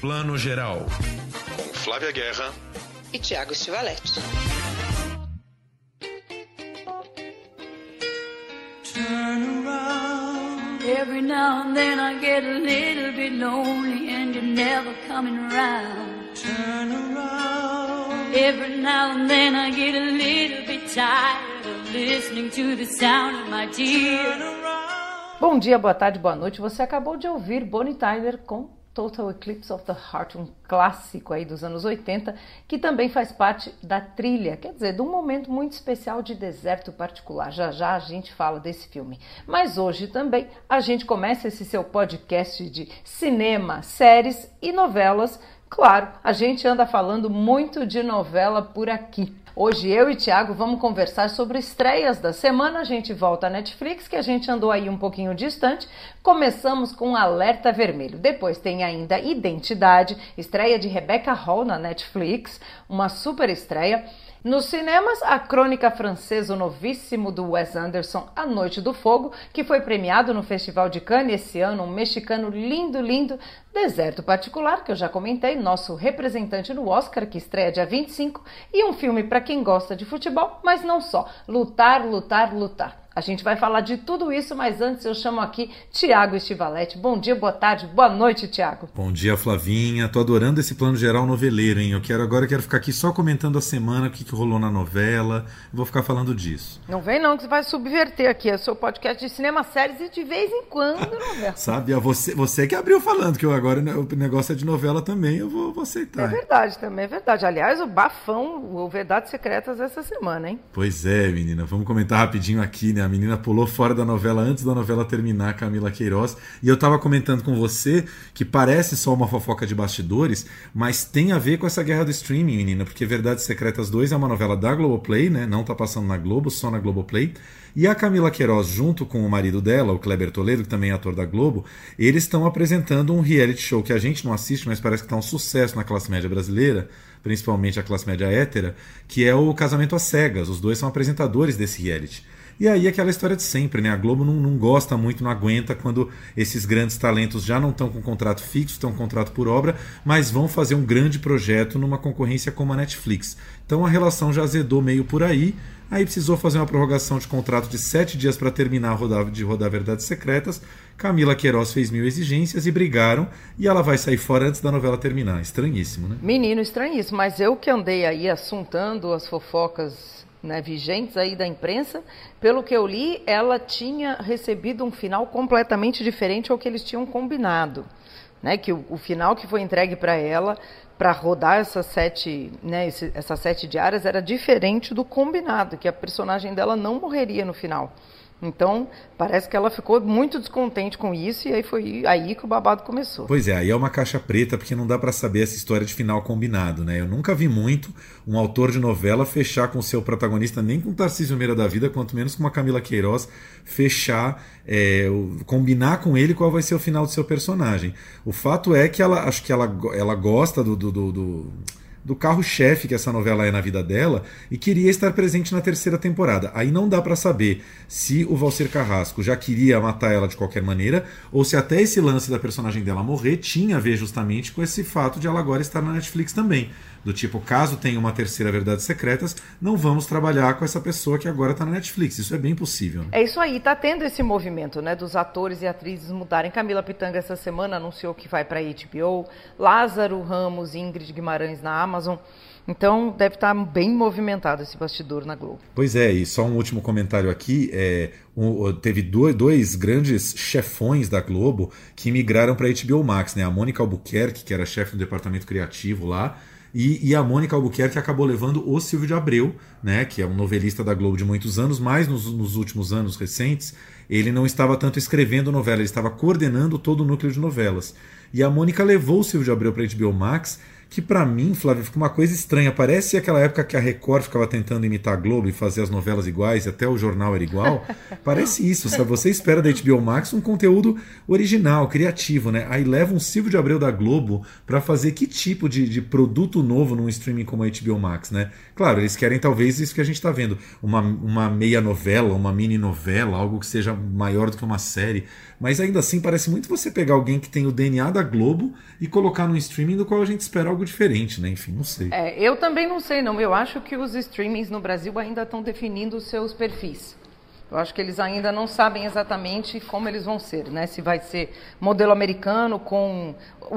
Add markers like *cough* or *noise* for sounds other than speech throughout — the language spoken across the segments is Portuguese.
Plano Geral. Com Flávia Guerra e Tiago Stivaletti. Turn around. Every now and then I get a little bit lonely and you're never coming around. Turn around. Every now and then I get a little bit tired of listening to the sound of my tears. Bom dia, boa tarde, boa noite. Você acabou de ouvir Bonnie Tyler com Total Eclipse of the Heart, um clássico aí dos anos 80, que também faz parte da trilha, quer dizer, de um momento muito especial de deserto particular. Já já a gente fala desse filme. Mas hoje também a gente começa esse seu podcast de cinema, séries e novelas. Claro, a gente anda falando muito de novela por aqui. Hoje eu e Tiago vamos conversar sobre estreias da semana. A gente volta à Netflix, que a gente andou aí um pouquinho distante. Começamos com Alerta Vermelho. Depois tem ainda Identidade, estreia de Rebecca Hall na Netflix, uma super estreia. Nos cinemas, a crônica francesa, o novíssimo do Wes Anderson, A Noite do Fogo, que foi premiado no Festival de Cannes esse ano, um mexicano lindo, lindo, Deserto Particular, que eu já comentei, nosso representante no Oscar, que estreia dia 25, e um filme para quem gosta de futebol, mas não só, Lutar, Lutar, Lutar. A gente vai falar de tudo isso, mas antes eu chamo aqui Tiago Estivalete. Bom dia, boa tarde, boa noite, Tiago. Bom dia, Flavinha. Tô adorando esse plano geral noveleiro, hein? Eu quero agora eu quero ficar aqui só comentando a semana, o que, que rolou na novela. Vou ficar falando disso. Não vem não, que você vai subverter aqui. É o seu podcast de cinema, séries e de vez em quando *laughs* novela. Sabe, você, você que abriu falando que eu agora o negócio é de novela também, eu vou, vou aceitar. É verdade, também é verdade. Aliás, o bafão, o Verdades Secretas essa semana, hein? Pois é, menina. Vamos comentar rapidinho aqui, né? A menina pulou fora da novela antes da novela terminar, Camila Queiroz. E eu tava comentando com você que parece só uma fofoca de bastidores, mas tem a ver com essa guerra do streaming, menina, porque Verdades Secretas 2 é uma novela da Globoplay, né? Não tá passando na Globo, só na Globoplay. E a Camila Queiroz, junto com o marido dela, o Kleber Toledo, que também é ator da Globo, eles estão apresentando um reality show que a gente não assiste, mas parece que está um sucesso na classe média brasileira, principalmente a classe média hétera, que é o Casamento às Cegas. Os dois são apresentadores desse reality. E aí aquela história de sempre, né? A Globo não, não gosta muito, não aguenta quando esses grandes talentos já não estão com contrato fixo, estão com contrato por obra, mas vão fazer um grande projeto numa concorrência como a Netflix. Então a relação já azedou meio por aí. Aí precisou fazer uma prorrogação de contrato de sete dias para terminar a de rodar Verdades Secretas. Camila Queiroz fez mil exigências e brigaram. E ela vai sair fora antes da novela terminar. Estranhíssimo, né? Menino, estranhíssimo. Mas eu que andei aí assuntando as fofocas né, vigentes aí da imprensa, pelo que eu li, ela tinha recebido um final completamente diferente ao que eles tinham combinado. Né, que o, o final que foi entregue para ela para rodar essas sete, né, esse, essas sete diárias era diferente do combinado, que a personagem dela não morreria no final. Então, parece que ela ficou muito descontente com isso e aí foi aí que o babado começou. Pois é, aí é uma caixa preta porque não dá para saber essa história de final combinado, né? Eu nunca vi muito um autor de novela fechar com o seu protagonista, nem com Tarcísio Meira da Vida, quanto menos com uma Camila Queiroz, fechar, é, combinar com ele qual vai ser o final do seu personagem. O fato é que ela, acho que ela, ela gosta do, do, do, do do carro-chefe que essa novela é na vida dela e queria estar presente na terceira temporada. Aí não dá para saber se o Valcer Carrasco já queria matar ela de qualquer maneira ou se até esse lance da personagem dela morrer tinha a ver justamente com esse fato de ela agora estar na Netflix também. Do tipo, caso tenha uma terceira Verdades Secretas, não vamos trabalhar com essa pessoa que agora está na Netflix. Isso é bem possível. Né? É isso aí, tá tendo esse movimento, né, dos atores e atrizes mudarem. Camila Pitanga essa semana anunciou que vai para HBO, Lázaro Ramos e Ingrid Guimarães na Amazon. Então deve estar tá bem movimentado esse bastidor na Globo. Pois é, e só um último comentário aqui. É, um, teve dois, dois, grandes chefões da Globo que migraram para HBO Max, né? A Mônica Albuquerque, que era chefe do departamento criativo lá, e, e, a Mônica Albuquerque acabou levando o Silvio de Abreu, né, que é um novelista da Globo de muitos anos, mas nos, nos últimos anos recentes ele não estava tanto escrevendo novela, ele estava coordenando todo o núcleo de novelas. E a Mônica levou o Silvio de Abreu para a HBO Max, que para mim, Flávio, fica uma coisa estranha. Parece aquela época que a Record ficava tentando imitar a Globo e fazer as novelas iguais, e até o jornal era igual. *laughs* Parece isso, sabe? Você espera da HBO Max um conteúdo original, criativo, né? Aí leva um Silvio de Abreu da Globo para fazer que tipo de, de produto novo num streaming como a HBO Max, né? Claro, eles querem talvez isso que a gente está vendo, uma, uma meia novela, uma mini novela, algo que seja maior do que uma série. Mas ainda assim parece muito você pegar alguém que tem o DNA da Globo e colocar no streaming do qual a gente espera algo diferente, né? Enfim, não sei. É, eu também não sei, não. Eu acho que os streamings no Brasil ainda estão definindo os seus perfis. Eu acho que eles ainda não sabem exatamente como eles vão ser, né? Se vai ser modelo americano com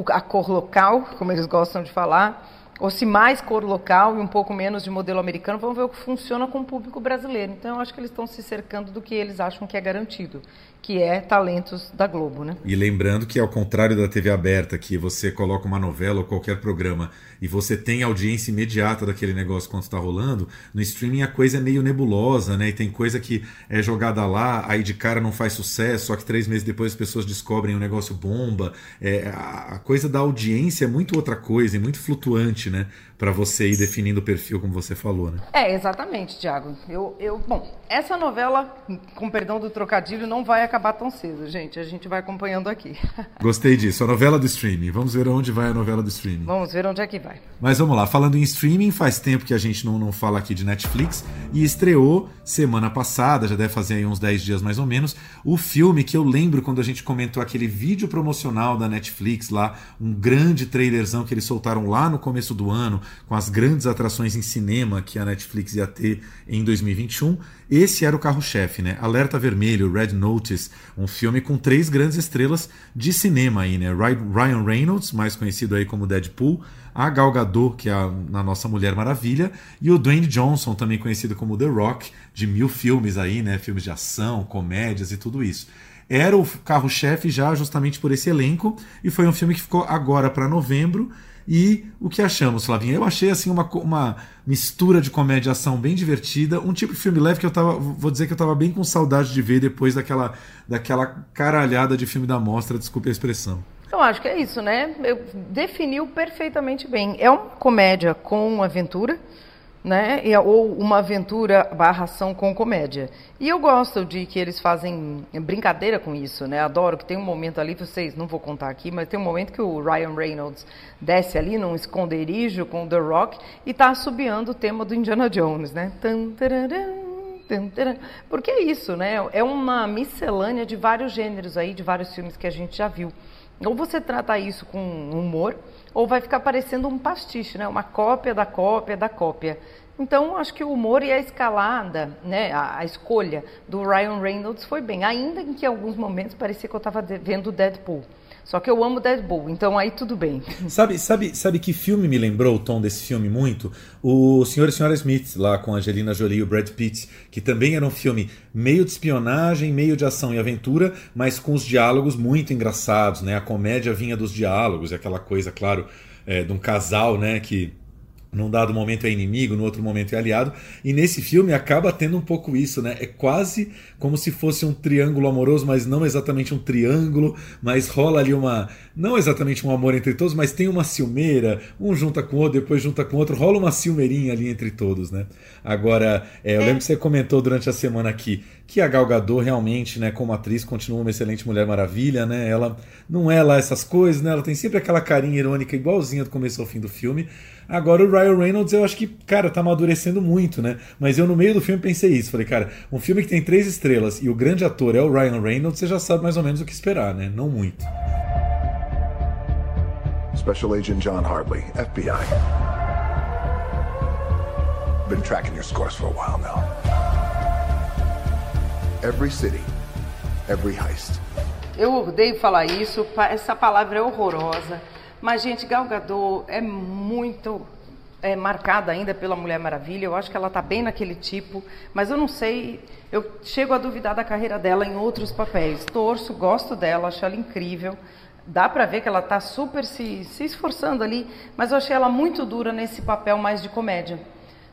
a cor local, como eles gostam de falar, ou se mais cor local e um pouco menos de modelo americano, vamos ver o que funciona com o público brasileiro. Então, eu acho que eles estão se cercando do que eles acham que é garantido que é talentos da Globo, né? E lembrando que ao contrário da TV aberta, que você coloca uma novela ou qualquer programa e você tem audiência imediata daquele negócio quando está rolando, no streaming a coisa é meio nebulosa, né? E tem coisa que é jogada lá, aí de cara não faz sucesso, só que três meses depois as pessoas descobrem o negócio bomba. É, a coisa da audiência é muito outra coisa, é muito flutuante, né? Para você ir definindo o perfil, como você falou, né? É, exatamente, Tiago. Eu, eu, bom, essa novela, com perdão do trocadilho, não vai acabar tão cedo, gente. A gente vai acompanhando aqui. *laughs* Gostei disso. A novela do streaming. Vamos ver onde vai a novela do streaming. Vamos ver onde é que vai. Mas vamos lá. Falando em streaming, faz tempo que a gente não, não fala aqui de Netflix e estreou semana passada, já deve fazer aí uns 10 dias mais ou menos, o filme que eu lembro quando a gente comentou aquele vídeo promocional da Netflix lá, um grande trailerzão que eles soltaram lá no começo do ano, com as grandes atrações em cinema que a Netflix ia ter em 2021. Esse era o carro-chefe, né? Alerta Vermelho, Red Notice, um filme com três grandes estrelas de cinema aí, né? Ryan Reynolds, mais conhecido aí como Deadpool, a Gal Gadot, que é a, nossa Mulher Maravilha, e o Dwayne Johnson, também conhecido como The Rock, de mil filmes aí, né? Filmes de ação, comédias e tudo isso era o carro-chefe já justamente por esse elenco e foi um filme que ficou agora para novembro e o que achamos, Flavinha? Eu achei assim uma, uma mistura de comédia ação bem divertida, um tipo de filme leve que eu tava, vou dizer que eu tava bem com saudade de ver depois daquela, daquela caralhada de filme da mostra, desculpe a expressão. Eu acho que é isso, né? Eu definiu perfeitamente bem. É uma comédia com aventura né? ou uma aventura barra ação com comédia. E eu gosto de que eles fazem brincadeira com isso, né? Adoro que tem um momento ali, vocês não vou contar aqui, mas tem um momento que o Ryan Reynolds desce ali num esconderijo com o The Rock e está assobiando o tema do Indiana Jones, né? Porque é isso, né? É uma miscelânea de vários gêneros aí, de vários filmes que a gente já viu. Ou você trata isso com humor, ou vai ficar parecendo um pastiche, né? Uma cópia da cópia da cópia. Então, acho que o humor e a escalada, né, a, a, escolha do Ryan Reynolds foi bem, ainda em que em alguns momentos parecia que eu estava vendo Deadpool. Só que eu amo Deadpool, então aí tudo bem. *laughs* Sabe, sabe, sabe que filme me lembrou o tom desse filme muito? O Senhor e Senhora Smith, lá com Angelina Jolie e o Brad Pitt, que também era um filme meio de espionagem, meio de ação e aventura, mas com os diálogos muito engraçados, né? A comédia vinha dos diálogos, aquela coisa, claro, é, de um casal, né, que num dado momento é inimigo, no outro momento é aliado. E nesse filme acaba tendo um pouco isso, né? É quase como se fosse um triângulo amoroso, mas não exatamente um triângulo, mas rola ali uma. Não exatamente um amor entre todos, mas tem uma ciumeira, um junta com o outro, depois junta com o outro, rola uma ciumeirinha ali entre todos, né? Agora, é, eu lembro que você comentou durante a semana aqui que a Gal Gadot realmente, né, como atriz, continua uma excelente Mulher Maravilha, né? Ela não é lá essas coisas, né? Ela tem sempre aquela carinha irônica igualzinha do começo ao fim do filme. Agora o Ryan Reynolds, eu acho que, cara, tá amadurecendo muito, né? Mas eu no meio do filme pensei isso. Falei, cara, um filme que tem três estrelas e o grande ator é o Ryan Reynolds, você já sabe mais ou menos o que esperar, né? Não muito. Special Agent John Hartley, FBI. Been tracking your scores for a while now. Every city, every heist. Eu odeio falar isso, essa palavra é horrorosa. Mas, gente, Gal Gadot é muito é, marcada ainda pela Mulher Maravilha. Eu acho que ela está bem naquele tipo, mas eu não sei. Eu chego a duvidar da carreira dela em outros papéis. Torço, gosto dela, acho ela incrível. Dá para ver que ela está super se, se esforçando ali, mas eu achei ela muito dura nesse papel mais de comédia.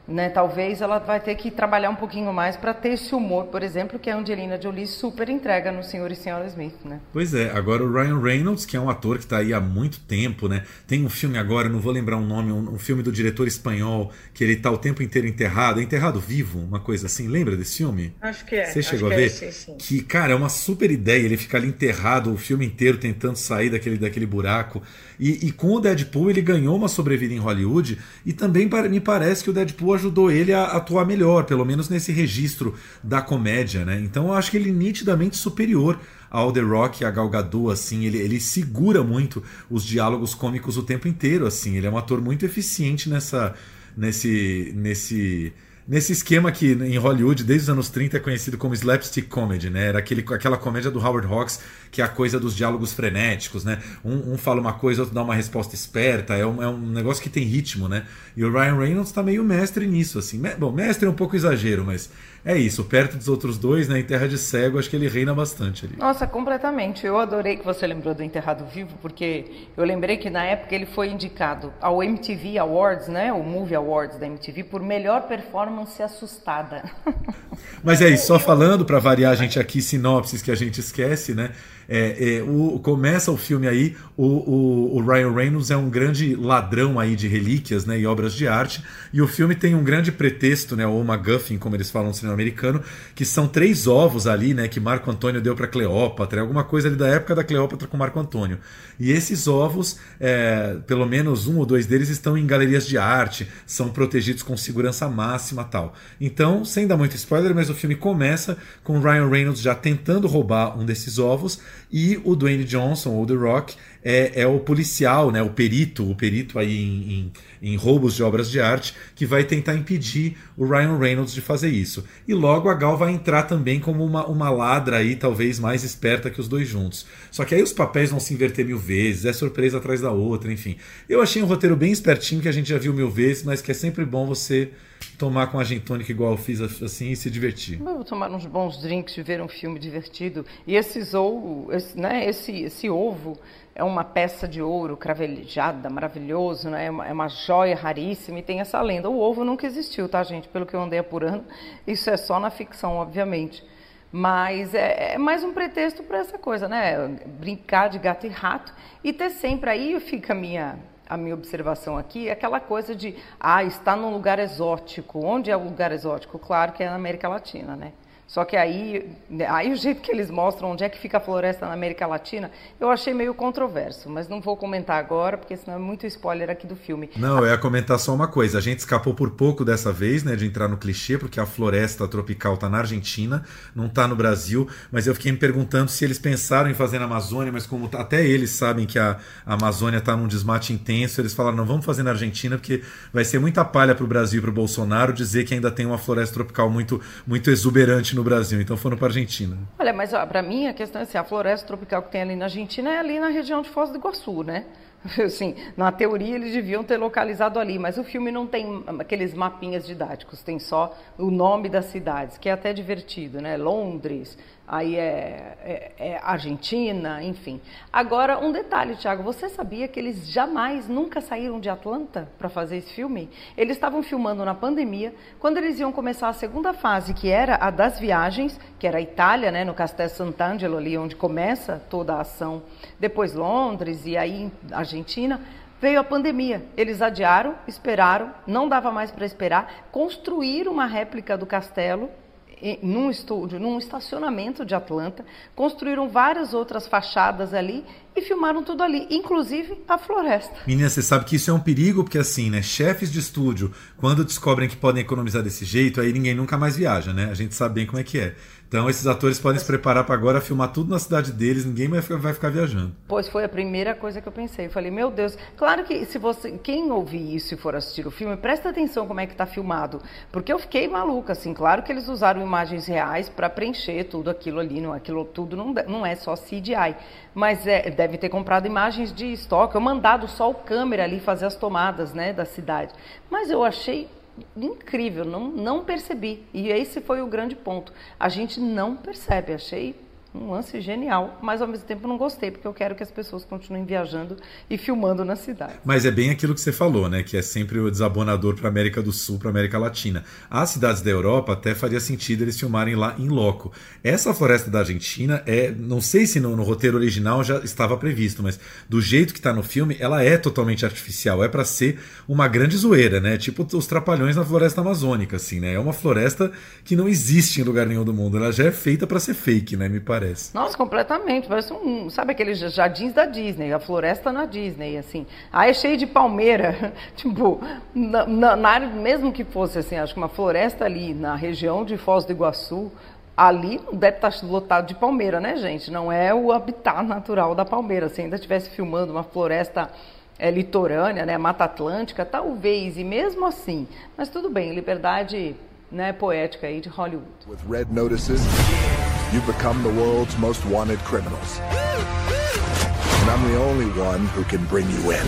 Né? Talvez ela vai ter que trabalhar um pouquinho mais para ter esse humor, por exemplo, que a Angelina Jolie super entrega no Senhor e Senhora Smith, né? Pois é, agora o Ryan Reynolds, que é um ator que está aí há muito tempo, né? Tem um filme agora, não vou lembrar o um nome, um, um, filme do diretor espanhol, que ele está o tempo inteiro enterrado, é enterrado vivo, uma coisa assim. Lembra desse filme? Acho que é. Você chegou a é ver? É, sim, sim. Que, cara, é uma super ideia, ele fica ali enterrado o filme inteiro tentando sair daquele, daquele buraco. E, e, com o Deadpool ele ganhou uma sobrevida em Hollywood e também me parece que o Deadpool ajudou ele a atuar melhor, pelo menos nesse registro da comédia, né? Então eu acho que ele é nitidamente superior ao The Rock a Gal Gadot, assim, ele, ele segura muito os diálogos cômicos o tempo inteiro, assim, ele é um ator muito eficiente nessa nesse nesse nesse esquema que em Hollywood, desde os anos 30, é conhecido como slapstick comedy, né? Era aquele, aquela comédia do Howard Hawks, que é a coisa dos diálogos frenéticos, né? Um, um fala uma coisa, outro dá uma resposta esperta, é um, é um negócio que tem ritmo, né? E o Ryan Reynolds tá meio mestre nisso, assim. Bom, mestre é um pouco exagero, mas é isso, perto dos outros dois, né, em Terra de Cego, acho que ele reina bastante ali. Nossa, completamente. Eu adorei que você lembrou do Enterrado Vivo, porque eu lembrei que na época ele foi indicado ao MTV Awards, né, o Movie Awards da MTV, por melhor performance assustada. *laughs* Mas é isso, só falando para variar a gente aqui sinopses que a gente esquece, né? É, é, o, começa o filme aí, o, o, o, Ryan Reynolds é um grande ladrão aí de relíquias né, e obras de arte, e o filme tem um grande pretexto, né, ou MacGuffin, como eles falam no cinema americano, que são três ovos ali, né, que Marco Antônio deu para Cleópatra, alguma coisa ali da época da Cleópatra com Marco Antônio. E esses ovos, é, pelo menos um ou dois deles, estão em galerias de arte, são protegidos com segurança máxima tal. Então, sem dar muito spoiler, mas o filme começa com Ryan Reynolds já tentando roubar um desses ovos e o Dwayne Johnson, ou The Rock, é, é o policial, né, o perito, o perito aí em, em, em, roubos de obras de arte, que vai tentar impedir o Ryan Reynolds de fazer isso. E logo a Gal vai entrar também como uma, uma ladra aí, talvez mais esperta que os dois juntos. Só que aí os papéis vão se inverter mil vezes, é surpresa atrás da outra, enfim. Eu achei um roteiro bem espertinho que a gente já viu mil vezes, mas que é sempre bom você tomar com a gin tônica igual eu fiz assim e se divertir. Vou tomar uns bons drinks e ver um filme divertido. E esses ovo, esse, né, esse, esse ovo é uma peça de ouro cravelejada, maravilhoso, né? É uma, é uma joia raríssima e tem essa lenda. O ovo nunca existiu, tá, gente? Pelo que eu andei apurando, isso é só na ficção, obviamente. Mas é, é mais um pretexto para essa coisa, né? Brincar de gato e rato e ter sempre aí fica a minha a minha observação aqui aquela coisa de, ah, está num lugar exótico. Onde é o lugar exótico? Claro que é na América Latina, né? Só que aí, aí o jeito que eles mostram onde é que fica a floresta na América Latina, eu achei meio controverso, mas não vou comentar agora, porque senão é muito spoiler aqui do filme. Não, eu ia comentar só uma coisa. A gente escapou por pouco dessa vez, né, de entrar no clichê, porque a floresta tropical está na Argentina, não está no Brasil, mas eu fiquei me perguntando se eles pensaram em fazer na Amazônia, mas como até eles sabem que a, Amazônia está num desmate intenso, eles falaram, não, vamos fazer na Argentina, porque vai ser muita palha para o Brasil e para o Bolsonaro dizer que ainda tem uma floresta tropical muito, muito exuberante no Brasil, então foram para a Argentina. Olha, mas para mim a questão é assim, a floresta tropical que tem ali na Argentina é ali na região de Foz do Iguaçu, né? *laughs* Assim, na teoria eles deviam ter localizado ali, mas o filme não tem aqueles mapinhas didáticos, tem só o nome das cidades, que é até divertido, né? Londres, aí é, é, é, Argentina, enfim. Agora, um detalhe, Thiago, você sabia que eles jamais, nunca saíram de Atlanta para fazer esse filme? Eles estavam filmando na pandemia, quando eles iam começar a segunda fase, que era a das viagens, que era a Itália, né, no Castel Sant'Angelo, ali onde começa toda a ação, depois Londres e aí Argentina, Veio a pandemia. Eles adiaram, esperaram, não dava mais para esperar, construíram uma réplica do castelo num estúdio, num estacionamento de Atlanta, construíram várias outras fachadas ali e filmaram tudo ali, inclusive a floresta. Menina, você sabe que isso é um perigo, porque assim, né, chefes de estúdio, quando descobrem que podem economizar desse jeito, aí ninguém nunca mais viaja, né? A gente sabe bem como é que é. Então esses atores podem se preparar para agora filmar tudo na cidade deles, ninguém vai ficar, vai ficar viajando. Pois foi a primeira coisa que eu pensei. Eu falei, meu Deus, claro que se você, quem ouvir isso e for assistir o filme, presta atenção como é que está filmado, porque eu fiquei maluca, assim. Claro que eles usaram imagens reais para preencher tudo aquilo ali, não, aquilo tudo não, não é só CGI, mas é, deve ter comprado imagens de estoque, ou mandado só o câmera ali fazer as tomadas, né, da cidade. Mas eu achei incrível, não, não percebi. E esse foi o grande ponto. A gente não percebe, achei um lance genial, mas ao mesmo tempo não gostei, porque eu quero que as pessoas continuem viajando e filmando na cidade. Mas é bem aquilo que você falou, né? Que é sempre o desabonador para América do Sul, para América Latina. As cidades da Europa até faria sentido eles filmarem lá em loco. Essa floresta da Argentina é, não sei se no, no roteiro original já estava previsto, mas do jeito que está no filme, ela é totalmente artificial. É para ser uma grande zoeira, né? Tipo os trapalhões na floresta amazônica, assim, né? É uma floresta que não existe em lugar nenhum do mundo. Ela já é feita para ser fake, né? Me parece. Nossa, completamente. Parece um, sabe aqueles jardins da Disney, a floresta na Disney, assim. Aí é cheio de palmeira, *laughs* tipo, na, na, na área, mesmo que fosse assim, acho que uma floresta ali na região de Foz do Iguaçu, ali deve estar lotado de palmeira, né, gente? Não é o habitat natural da palmeira. Se ainda estivesse filmando uma floresta é, litorânea, né, Mata Atlântica, talvez, e mesmo assim. Mas tudo bem, liberdade né, poética aí de Hollywood. With red notices, you become the world's most wanted criminals. And I'm the only one who can bring you in.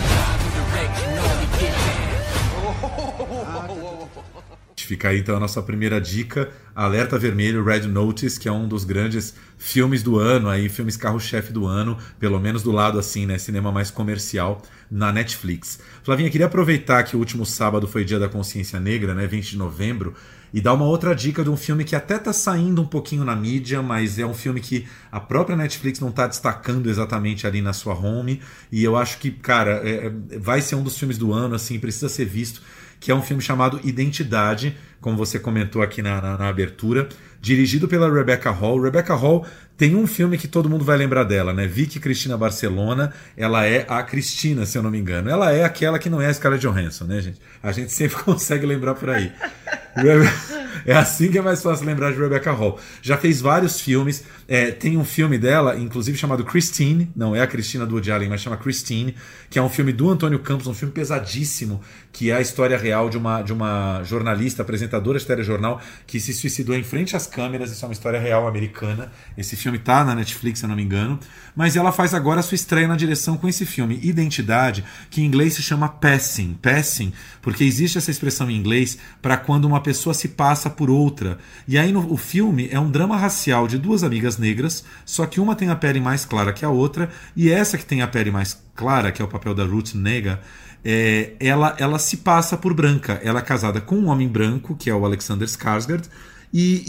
Fica aí então a nossa primeira dica, Alerta Vermelho, Red Notice, que é um dos grandes filmes do ano, aí filmes carro-chefe do ano, pelo menos do lado assim, né, cinema mais comercial na Netflix. Flavinha, queria aproveitar que o último sábado foi Dia da Consciência Negra, né, 20 de novembro, e dar uma outra dica de um filme que até tá saindo um pouquinho na mídia, mas é um filme que a própria Netflix não tá destacando exatamente ali na sua home, e eu acho que, cara, é, é vai ser um dos filmes do ano, assim, precisa ser visto que é um filme chamado Identidade, como você comentou aqui na, na, na abertura, dirigido pela Rebecca Hall. Rebecca Hall tem um filme que todo mundo vai lembrar dela, né? Vicky Cristina Barcelona. Ela é a Cristina, se eu não me engano. Ela é aquela que não é a Scarlett Johansson, né, gente? A gente sempre *laughs* consegue lembrar por aí. *laughs* É assim que é mais fácil lembrar de Rebecca Hall. Já fez vários filmes. É, tem um filme dela, inclusive chamado Christine. Não é a Cristina do Woody Allen, mas chama Christine, que é um filme do Antônio Campos, um filme pesadíssimo, que é a história real de uma, de uma jornalista, apresentadora de telejornal, que se suicidou em frente às câmeras. Isso é uma história real americana. Esse filme tá na Netflix, se eu não me engano. Mas ela faz agora a sua estreia na direção com esse filme, Identidade, que em inglês se chama Passing. Passing, porque existe essa expressão em inglês para quando uma pessoa se passa por outra. E aí no, o filme é um drama racial de duas amigas negras, só que uma tem a pele mais clara que a outra, e essa que tem a pele mais clara, que é o papel da Ruth Nega, é, ela, ela se passa por branca. Ela é casada com um homem branco, que é o Alexander Skarsgård, e,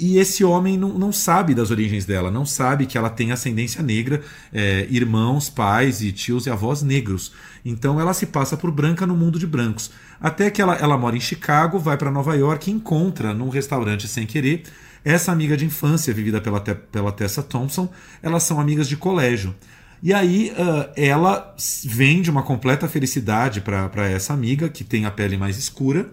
e, e, esse homem não, não, sabe das origens dela, não sabe que ela tem ascendência negra, é, irmãos, pais e tios e avós negros. Então ela se passa por branca no mundo de brancos. Até que ela, ela mora em Chicago, vai para Nova York e encontra num restaurante sem querer essa amiga de infância, vivida pela, pela Tessa Thompson. Elas são amigas de colégio. E aí uh, ela vende uma completa felicidade para essa amiga, que tem a pele mais escura.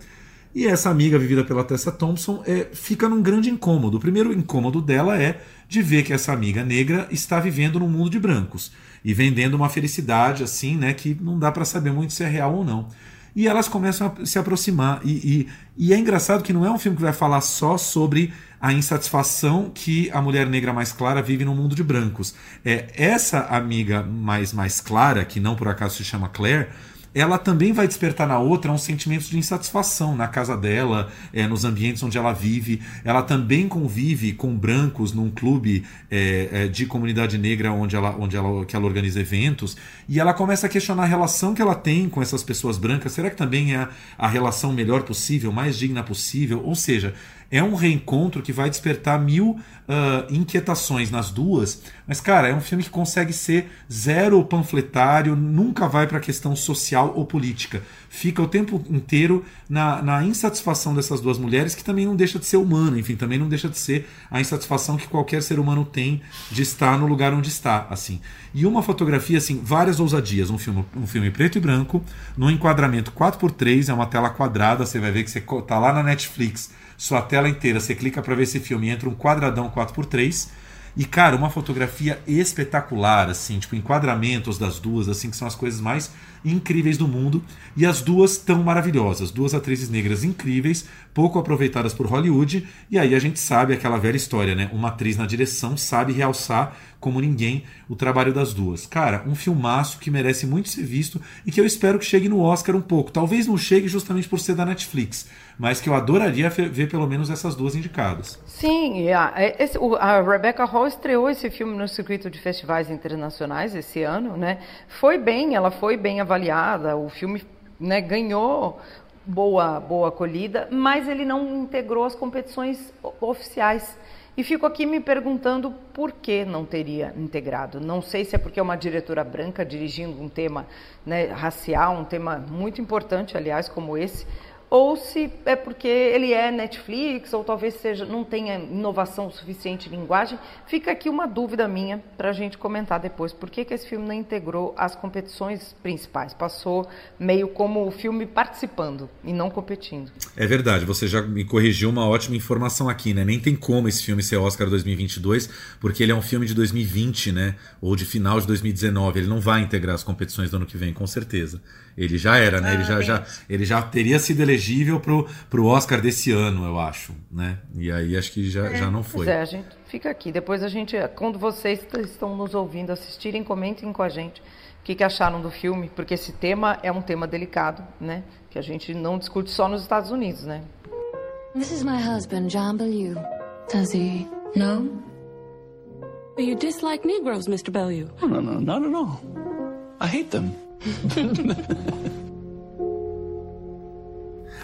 E essa amiga, vivida pela Tessa Thompson, é, fica num grande incômodo. O primeiro incômodo dela é de ver que essa amiga negra está vivendo num mundo de brancos e vendendo uma felicidade assim, né, que não dá para saber muito se é real ou não. E elas começam a se aproximar. E, e, e, é engraçado que não é um filme que vai falar só sobre a insatisfação que a mulher negra mais clara vive no mundo de brancos. É essa amiga mais mais clara, que não por acaso se chama Claire, ela também vai despertar na outra um sentimento de insatisfação na casa dela, é, nos ambientes onde ela vive. Ela também convive com brancos num clube é, é, de comunidade negra onde ela, onde ela, que ela organiza eventos. E ela começa a questionar a relação que ela tem com essas pessoas brancas. Será que também é a relação melhor possível, mais digna possível? Ou seja, é um reencontro que vai despertar mil uh, inquietações nas duas. Mas, cara, é um filme que consegue ser zero panfletário, nunca vai para a questão social ou política. Fica o tempo inteiro na, na, insatisfação dessas duas mulheres, que também não deixa de ser humana, enfim, também não deixa de ser a insatisfação que qualquer ser humano tem de estar no lugar onde está, assim. E uma fotografia, assim, várias ousadias. Um filme, um filme preto e branco, no enquadramento 4x3, é uma tela quadrada, você vai ver que você tá lá na Netflix sua tela inteira. Você clica para ver esse filme, entra um quadradão 4x3. E, cara, uma fotografia espetacular, assim, tipo, enquadramentos das duas, assim, que são as coisas mais incríveis do mundo. E as duas tão maravilhosas, duas atrizes negras incríveis, pouco aproveitadas por Hollywood. E aí a gente sabe aquela velha história, né? Uma atriz na direção sabe realçar como ninguém o trabalho das duas. Cara, um filmaço que merece muito ser visto e que eu espero que chegue no Oscar um pouco. Talvez não chegue justamente por ser da Netflix, mas que eu adoraria ver pelo menos essas duas indicadas. Sim, a, esse, a Rebecca Hall estreou esse filme no circuito de festivais internacionais esse ano, né? Foi bem, ela foi bem avaliada, o filme né, ganhou boa, boa acolhida, mas ele não integrou as competições oficiais. E fico aqui me perguntando por que não teria integrado. Não sei se é porque é uma diretora branca dirigindo um tema né, racial, um tema muito importante, aliás, como esse, ou se é porque ele é Netflix, ou talvez seja não tenha inovação suficiente em linguagem. Fica aqui uma dúvida minha para a gente comentar depois. Por que, que esse filme não integrou as competições principais? Passou meio como o filme participando e não competindo. É verdade, você já me corrigiu uma ótima informação aqui, né? Nem tem como esse filme ser Oscar 2022, porque ele é um filme de 2020, né? Ou de final de 2019. Ele não vai integrar as competições do ano que vem, com certeza. Ele já era, né? Ah, ele, já, já, ele já teria sido elegível pro, pro Oscar desse ano, eu acho, né? E aí acho que já, é, já não foi. Pois é, a gente fica aqui. Depois a gente, quando vocês estão nos ouvindo, assistirem, comentem com a gente o que, que acharam do filme, porque esse tema é um tema delicado, né? Que a gente não discute só nos Estados Unidos, né? This is my husband, John Bellew. Does he? No? You dislike Negroes, Mr. Bellew? No, no, no, not at all. I hate them. *laughs*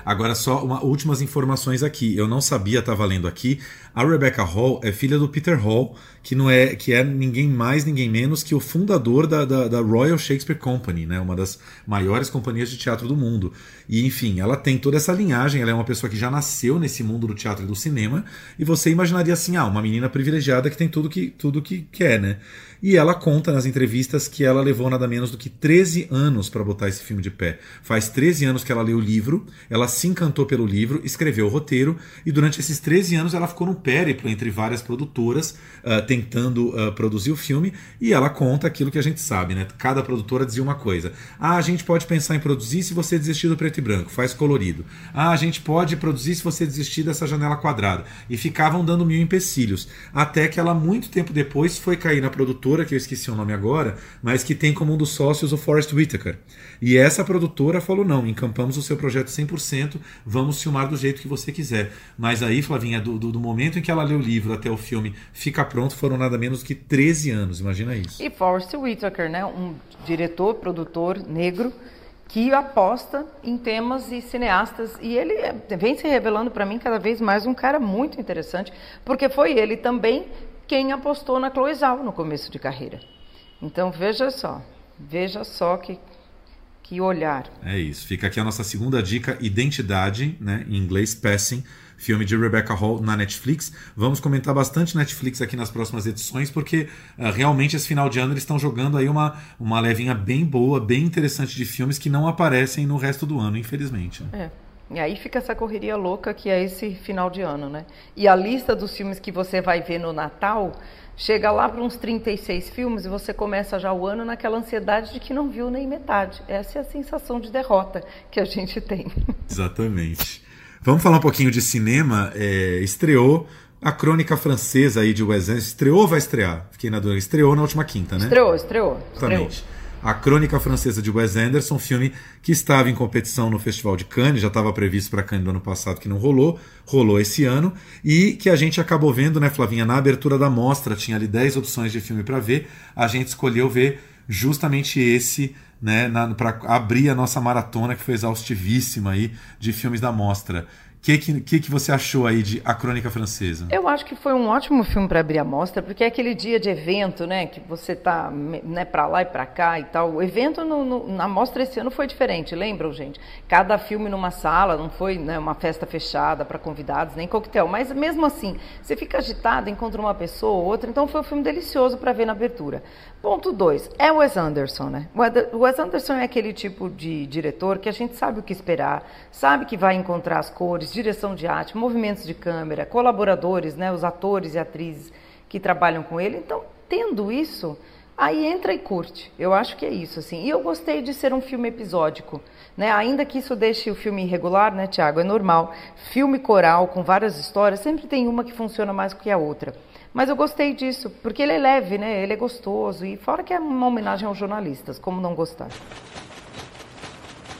Agora, só uma, últimas informações aqui. Eu não sabia, estava lendo aqui. A Rebecca Hall é filha do Peter Hall, que não é que é ninguém mais, ninguém menos que o fundador da, da, da, Royal Shakespeare Company, né? uma das maiores companhias de teatro do mundo. E, enfim, ela tem toda essa linhagem, ela é uma pessoa que já nasceu nesse mundo do teatro e do cinema, e você imaginaria assim, ah, uma menina privilegiada que tem tudo que, tudo que quer, né? E ela conta nas entrevistas que ela levou nada menos do que 13 anos para botar esse filme de pé. Faz 13 anos que ela leu o livro, ela se encantou pelo livro, escreveu o roteiro, e durante esses 13 anos ela ficou num périplo entre várias produtoras, uh, tentando uh, produzir o filme, e ela conta aquilo que a gente sabe, né? Cada produtora dizia uma coisa. Ah, a gente pode pensar em produzir se você desistir do preto e branco, faz colorido. Ah, a gente pode produzir se você desistir dessa janela quadrada. E ficavam dando mil empecilhos. Até que ela, muito tempo depois, foi cair na produtora que eu esqueci o nome agora, mas que tem como um dos sócios o Forrest Whitaker. E essa produtora falou: não, encampamos o seu projeto 100%, vamos filmar do jeito que você quiser. Mas aí, Flavinha, do, do, do momento em que ela leu o livro até o filme fica pronto, foram nada menos que 13 anos, imagina isso. E Forrest Whitaker, né, um diretor, produtor negro que aposta em temas e cineastas e ele é, vem se revelando para mim cada vez mais um cara muito interessante, porque foi ele também quem apostou na Chloe Zhao no começo de carreira. Então veja só, veja só que que olhar. É isso. Fica aqui a nossa segunda dica, Identidade, né, em inglês Passing, filme de Rebecca Hall na Netflix. Vamos comentar bastante Netflix aqui nas próximas edições, porque uh, realmente esse final de ano eles estão jogando aí uma, uma levinha bem boa, bem interessante de filmes que não aparecem no resto do ano, infelizmente. É. E aí fica essa correria louca que é esse final de ano, né? E a lista dos filmes que você vai ver no Natal chega lá para uns 36 filmes e você começa já o ano naquela ansiedade de que não viu nem metade. Essa é a sensação de derrota que a gente tem. *laughs* Exatamente. Vamos falar um pouquinho de cinema. É, estreou a crônica francesa aí de Wes Anderson. Estreou ou vai estrear? Fiquei na dúvida. Estreou na última quinta, né? Estreou, estreou. Exatamente. Estreou. A Crônica Francesa de Wes Anderson, filme que estava em competição no Festival de Cannes, já estava previsto para Cannes do ano passado, que não rolou, rolou esse ano, e que a gente acabou vendo, né, Flavinha, na abertura da mostra, tinha ali 10 opções de filme para ver, a gente escolheu ver justamente esse, né, para abrir a nossa maratona, que foi exaustivíssima aí, de filmes da mostra. Que, que, que, você achou aí de A Crônica Francesa? Eu acho que foi um ótimo filme para abrir a mostra, porque é aquele dia de evento, né? Que você tá né, para lá e para cá e tal. O evento no, no, na mostra esse ano foi diferente, lembram, gente? Cada filme numa sala, não foi né, uma festa fechada para convidados, nem coquetel. Mas mesmo assim, você fica agitado, encontra uma pessoa ou outra, então foi um filme delicioso para ver na abertura. Ponto 2. É Wes Anderson, né? O Wes Anderson é aquele tipo de diretor que a gente sabe o que esperar, sabe que vai encontrar as cores, direção de arte, movimentos de câmera, colaboradores, né? Os atores e atrizes que trabalham com ele. Então, tendo isso, aí entra e curte. Eu acho que é isso, assim. E eu gostei de ser um filme episódico, né? Ainda que isso deixe o filme irregular, né, Tiago? É normal. Filme coral com várias histórias, sempre tem uma que funciona mais que a outra. Mas eu gostei disso, porque ele é leve, né? Ele é gostoso. E fora que é uma homenagem aos jornalistas, como não gostar?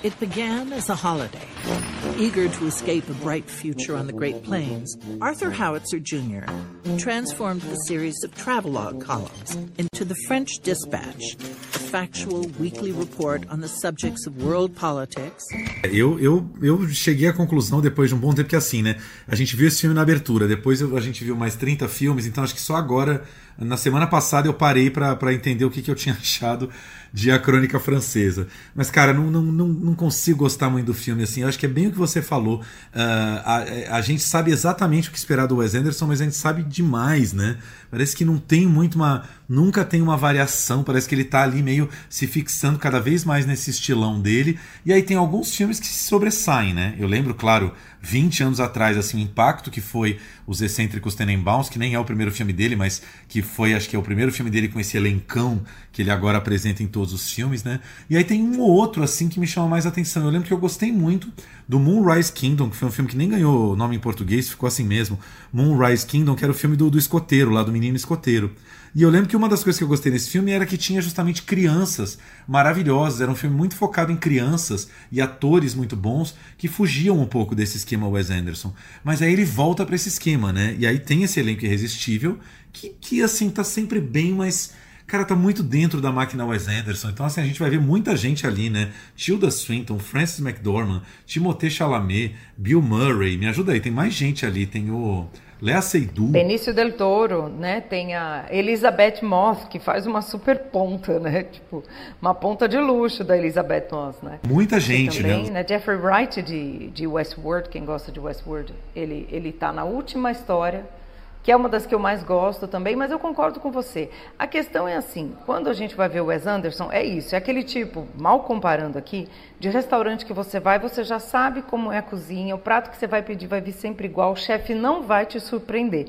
It began as a holiday. Eager to escape a bright future on the Great Plains, Arthur Howitzer Jr. transformed the series of travelogue columns into the French Dispatch, a factual weekly report on the subjects of world politics. Eu, eu, eu cheguei à conclusão depois de um bom tempo que assim, né? A gente viu esse filme na abertura, depois a gente viu mais 30 filmes, então acho que só agora, na semana passada, eu parei para entender o que, que eu tinha *laughs* achado de A Crônica Francesa. Mas, cara, não, não, não, não, consigo gostar muito do filme, assim. Eu acho que é bem o que você falou. Uh, a, a gente sabe exatamente o que esperar do Wes Anderson, mas a gente sabe demais, né? Parece que não tem muito uma. Nunca tem uma variação. Parece que ele tá ali meio se fixando cada vez mais nesse estilão dele. E aí tem alguns filmes que se sobressaem, né? Eu lembro, claro, 20 anos atrás, assim, o impacto que foi Os Excêntricos Tenenbaums, que nem é o primeiro filme dele, mas que foi, acho que é o primeiro filme dele com esse elencão que ele agora apresenta em todos os filmes, né? E aí tem um ou outro, assim, que me chama mais atenção. Eu lembro que eu gostei muito do Moonrise Kingdom, que foi um filme que nem ganhou nome em português, ficou assim mesmo. Moonrise Kingdom, que era o filme do, do escoteiro, lá do menino escoteiro. E eu lembro que uma das coisas que eu gostei nesse filme era que tinha justamente crianças maravilhosas. Era um filme muito focado em crianças e atores muito bons que fugiam um pouco desse esquema Wes Anderson. Mas aí ele volta para esse esquema, né? E aí tem esse elenco irresistível que, que assim, tá sempre bem, mas cara, tá muito dentro da máquina Wes Anderson. Então, assim, a gente vai ver muita gente ali, né? Tilda Swinton, Francis McDormand, Timothée Chalamet, Bill Murray. Me ajuda aí, tem mais gente ali. Tem o Lea Seydoux. Benício Del Toro, né? Tem a Elizabeth Moss, que faz uma super ponta, né? *laughs* Tipo, uma ponta de luxo da Elizabeth Moss, né? Muita gente, também, né? né? Jeffrey Wright de, de Westworld, quem gosta de Westworld, ele, ele tá na última história que é uma das que eu mais gosto também, mas eu concordo com você. A questão é assim, quando a gente vai ver o Wes Anderson, é isso, é aquele tipo, mal comparando aqui, de restaurante que você vai, você já sabe como é a cozinha, o prato que você vai pedir vai vir sempre igual, o chefe não vai te surpreender.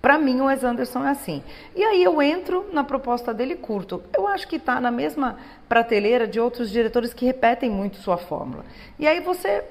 Para mim, o Wes Anderson é assim. E aí eu entro na proposta dele curto. Eu acho que está na mesma prateleira de outros diretores que repetem muito sua fórmula. E aí você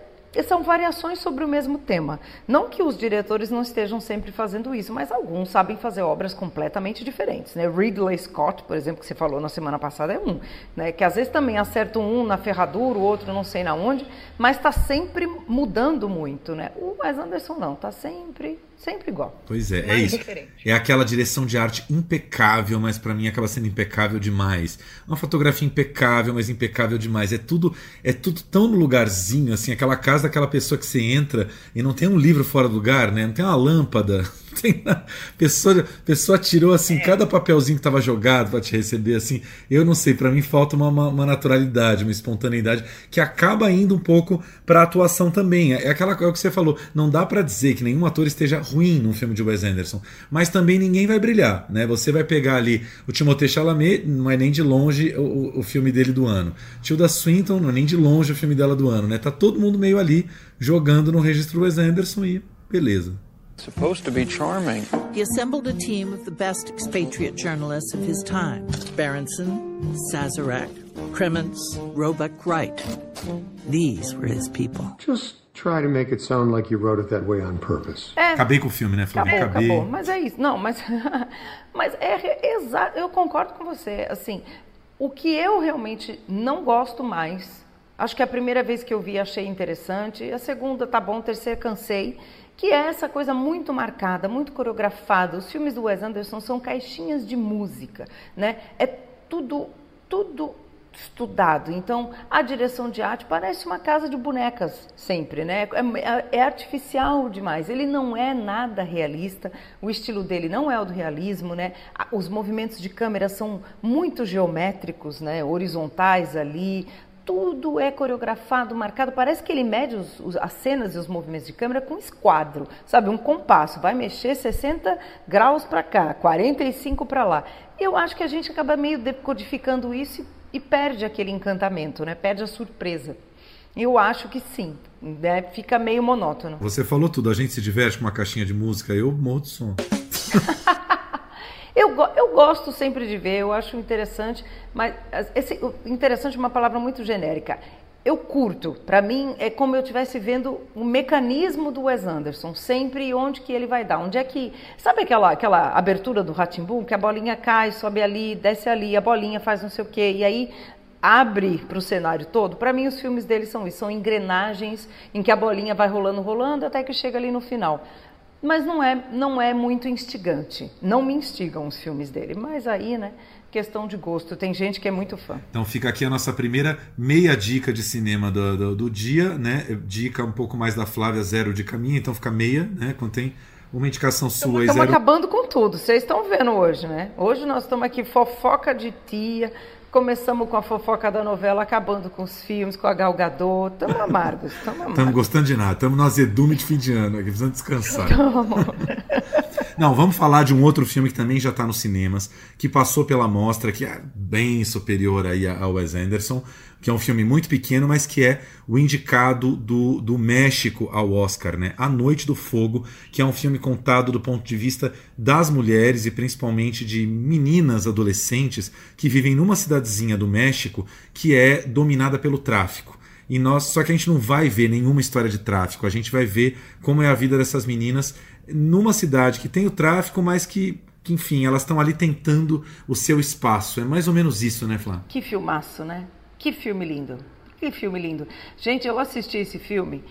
são variações sobre o mesmo tema. Não que os diretores não estejam sempre fazendo isso, mas alguns sabem fazer obras completamente diferentes. Né? Ridley Scott, por exemplo, que você falou na semana passada, é um. Né? Que às vezes também acerta um na ferradura, o outro não sei na onde, mas está sempre mudando muito. Né? O Wes Anderson não, está sempre Sempre igual. Pois é, é isso. Diferente. É aquela direção de arte impecável, mas para mim acaba sendo impecável demais. Uma fotografia impecável, mas impecável demais. É tudo é tudo tão no lugarzinho, assim, aquela casa daquela pessoa que você entra e não tem um livro fora do lugar, né? Não tem uma lâmpada, *laughs* tem pessoa pessoa tirou assim é. cada papelzinho que estava jogado para te receber assim eu não sei para mim falta uma, uma, uma, naturalidade uma espontaneidade que acaba indo um pouco para a atuação também. É aquela é o que você falou não dá para dizer que nenhum ator esteja ruim num filme de Wes Anderson mas também ninguém vai brilhar né? Você vai pegar ali o Timothée Chalamet não é nem de longe o, o filme dele do ano. Tilda Swinton não é nem de longe o filme dela do ano né? Tá todo mundo meio ali jogando no registro Wes Anderson e beleza Supposed to be charming. He assembled a team of the best expatriate journalists of his time Berenson, Sazerac, Kremens, Roebuck Wright. These were his people. Just try to make it sound like you wrote it that way on purpose. É, acabei com o filme, né? Falei, acabou, acabei. acabou. Mas é isso. Não, mas, *laughs* mas é exato. Eu concordo com você. Assim, o que eu realmente não gosto mais. Acho que a primeira vez que eu vi achei interessante, a segunda tá bom, a terceira cansei que é essa coisa muito marcada, muito coreografada. Os filmes do Wes Anderson são caixinhas de música, né? É tudo, tudo estudado. Então, a direção de arte parece uma casa de bonecas sempre, né? É, é, artificial demais. Ele não é nada realista. O estilo dele não é o do realismo, né? Os movimentos de câmera são muito geométricos, né? Horizontais ali tudo é coreografado, marcado. Parece que ele mede os, os, as cenas e os movimentos de câmera com esquadro, sabe? Um compasso. Vai mexer 60 graus para cá, 45 para lá. Eu acho que a gente acaba meio decodificando isso e, e perde aquele encantamento, né? Perde a surpresa. Eu acho que sim, né? fica meio monótono. Você falou tudo, a gente se diverte com uma caixinha de música, eu morro de som. *laughs* Eu, eu gosto sempre de ver, eu acho interessante, mas esse, interessante é uma palavra muito genérica. eu curto. Para mim é como eu estivesse vendo o mecanismo do Wes Anderson, sempre onde que ele vai dar, onde é que, sabe aquela aquela abertura do Ratimbum, que a bolinha cai, sobe ali, desce ali, a bolinha faz não sei o quê, e aí abre para o cenário todo. Para mim os filmes dele são isso, são engrenagens em que a bolinha vai rolando, rolando até que chega ali no final. Mas não é, não é muito instigante. Não me instigam os filmes dele. Mas aí, né? Questão de gosto. Tem gente que é muito fã. Então fica aqui a nossa primeira meia dica de cinema do, do, do dia, né? Dica um pouco mais da Flávia, zero de caminho, então fica meia, né? Tem uma indicação sua Estamos zero... acabando com tudo. Vocês estão vendo hoje, né? Hoje nós estamos aqui fofoca de tia, Começamos com a fofoca da novela, acabando com os filmes, com a Galgador. Estamos *laughs* amargos, estamos amargos. Estamos gostando de nada. Estamos no azedume de fim de ano, aqui precisamos descansar. *laughs* Não, vamos falar de um outro filme que também já está nos cinemas, que passou pela mostra, que é bem superior aí ao Wes Anderson, que é um filme muito pequeno, mas que é o indicado do, do México ao Oscar, né? A Noite do Fogo, que é um filme contado do ponto de vista das mulheres e principalmente de meninas adolescentes que vivem numa cidadezinha do México que é dominada pelo tráfico. E nós, só que a gente não vai ver nenhuma história de tráfico, a gente vai ver como é a vida dessas meninas numa cidade que tem o tráfico, mas que que, enfim, elas estão ali tentando o seu espaço. É mais ou menos isso, né, Flá? Que filmaço, né? Que filme lindo. Que filme lindo. Gente, eu assisti esse filme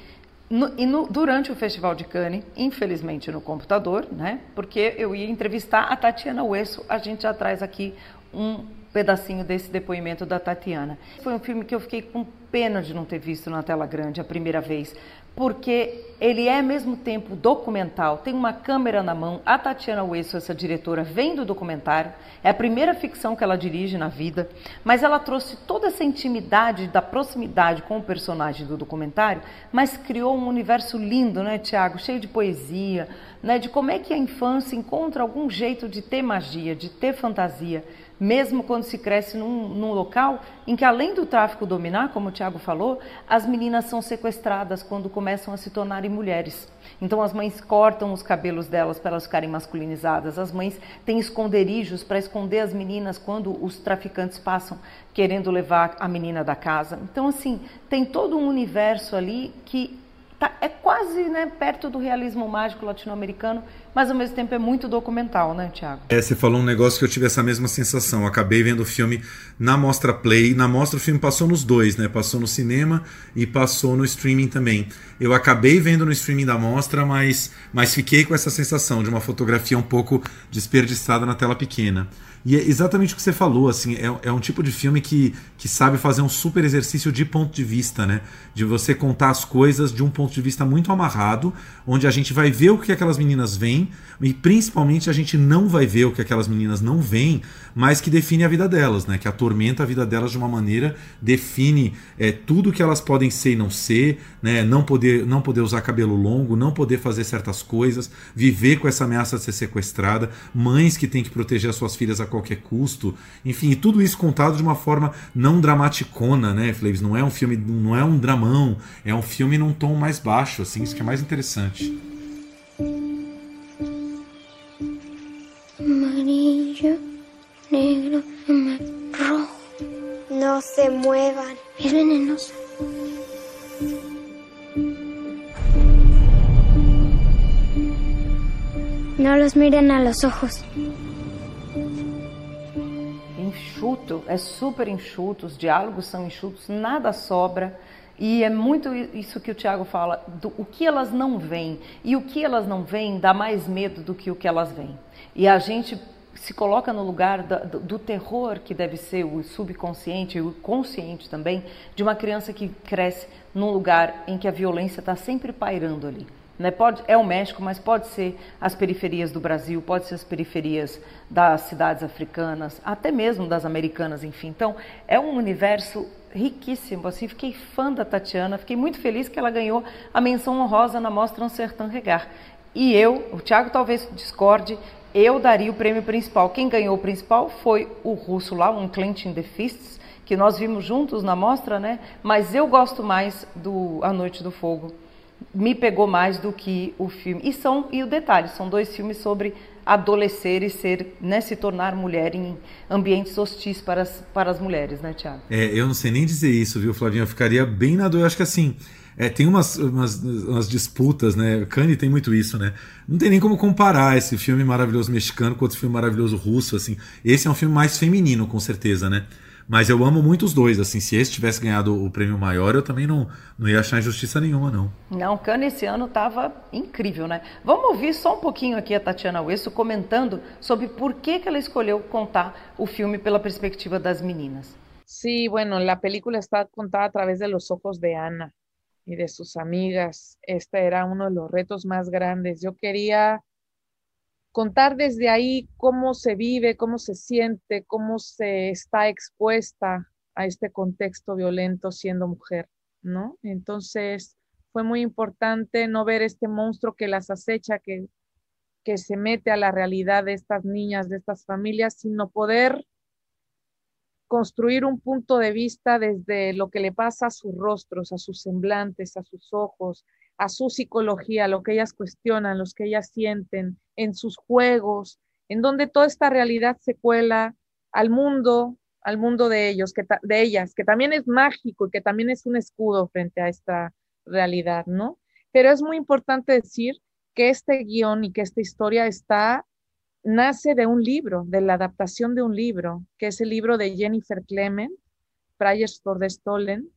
no, e no, durante o Festival de Cannes, infelizmente no computador, né? Porque eu ia entrevistar a Tatiana Uesso. A gente já traz aqui um pedacinho desse depoimento da Tatiana. Foi um filme que eu fiquei com pena de não ter visto na tela grande a primeira vez, porque ele é ao mesmo tempo documental, tem uma câmera na mão. A Tatiana Uesso, essa diretora, vem do documentário, é a primeira ficção que ela dirige na vida, mas ela trouxe toda essa intimidade da proximidade com o personagem do documentário, mas criou um universo lindo, né, Tiago? Cheio de poesia, né, de como é que a infância encontra algum jeito de ter magia, de ter fantasia mesmo quando se cresce num, num, local em que, além do tráfico dominar, como o Tiago falou, as meninas são sequestradas quando começam a se tornarem mulheres. Então, as mães cortam os cabelos delas para elas ficarem masculinizadas, as mães têm esconderijos para esconder as meninas quando os traficantes passam querendo levar a menina da casa. Então, assim, tem todo um universo ali que tá, é quase né, perto do realismo mágico latino-americano, mas ao mesmo tempo é muito documental, né, Tiago? É, você falou um negócio que eu tive essa mesma sensação. Acabei vendo o filme na Mostra Play. Na Mostra o filme passou nos dois, né? Passou no cinema e passou no streaming também. Eu acabei vendo no streaming da Mostra, mas, mas fiquei com essa sensação de uma fotografia um pouco desperdiçada na tela pequena. E é exatamente o que você falou, assim, é, é, um tipo de filme que, que sabe fazer um super exercício de ponto de vista, né? De você contar as coisas de um ponto de vista muito amarrado, onde a gente vai ver o que aquelas meninas veem, e principalmente a gente não vai ver o que aquelas meninas não veem, mas que define a vida delas, né? Que atormenta a vida delas de uma maneira, define é, tudo que elas podem ser e não ser, né? Não poder, não poder usar cabelo longo, não poder fazer certas coisas, viver com essa ameaça de ser sequestrada, mães que têm que proteger as suas filhas a qualquer custo, enfim, e tudo isso contado de uma forma não dramaticona, né, Flaves? Não é um filme, não é um dramão, é um filme num tom mais baixo, assim, isso que é mais interessante. Amarillo, negro, rojo. No se muevan. Es venenosa. No los miren a los ojos. É super enxuto, os diálogos são enxutos, nada sobra. E é muito isso que o Tiago fala, do, o que elas não veem. E o que elas não veem dá mais medo do que o que elas veem. E a gente se coloca no lugar do, do terror que deve ser o subconsciente e o consciente também, de uma criança que cresce num lugar em que a violência está sempre pairando ali. Né? Pode, é o México, mas pode ser as periferias do Brasil, pode ser as periferias das cidades africanas, até mesmo das americanas, enfim. Então, é um universo riquíssimo. Assim, fiquei fã da Tatiana, fiquei muito feliz que ela ganhou a menção honrosa na Mostra Sertão Regar. E eu, o Thiago talvez discorde, eu daria o prêmio principal. Quem ganhou o principal foi o russo lá, um Clenching the Fists, que nós vimos juntos na mostra, né? Mas eu gosto mais do A Noite do Fogo me pegou mais do que o filme. E são e o detalhe, são dois filmes sobre adolescer e ser, né, se tornar mulher em ambientes hostis para as, para as mulheres, né, Tiago? É, eu não sei nem dizer isso, viu, Flavinha? Eu ficaria bem na dor. Eu acho que assim. É, tem umas, umas, umas, disputas, né? Kanye tem muito isso, né? Não tem nem como comparar esse filme maravilhoso mexicano com outro filme maravilhoso russo, assim. Esse é um filme mais feminino, com certeza, né? Mas eu amo muito os dois, assim. Se esse tivesse ganhado o prêmio maior, eu também não, não ia achar injustiça nenhuma, não. Não, Kanye esse ano estava incrível, né? Vamos ouvir só um pouquinho aqui a Tatiana Uesso comentando sobre por que, que ela escolheu contar o filme pela perspectiva das meninas. Sí, bueno, la película está contada a través de los ojos de Ana. y de sus amigas. Este era uno de los retos más grandes. Yo quería contar desde ahí cómo se vive, cómo se siente, cómo se está expuesta a este contexto violento siendo mujer, ¿no? Entonces fue muy importante no ver este monstruo que las acecha, que, que se mete a la realidad de estas niñas, de estas familias, sino poder construir un punto de vista desde lo que le pasa a sus rostros, a sus semblantes, a sus ojos, a su psicología, lo que ellas cuestionan, los que ellas sienten, en sus juegos, en donde toda esta realidad se cuela al mundo, al mundo de ellos, de ellas, que también es mágico y que también es un escudo frente a esta realidad, ¿no? Pero es muy importante decir que este guion y que esta historia está nace de un libro, de la adaptación de un libro, que es el libro de Jennifer Clement, Prayers for the Stolen,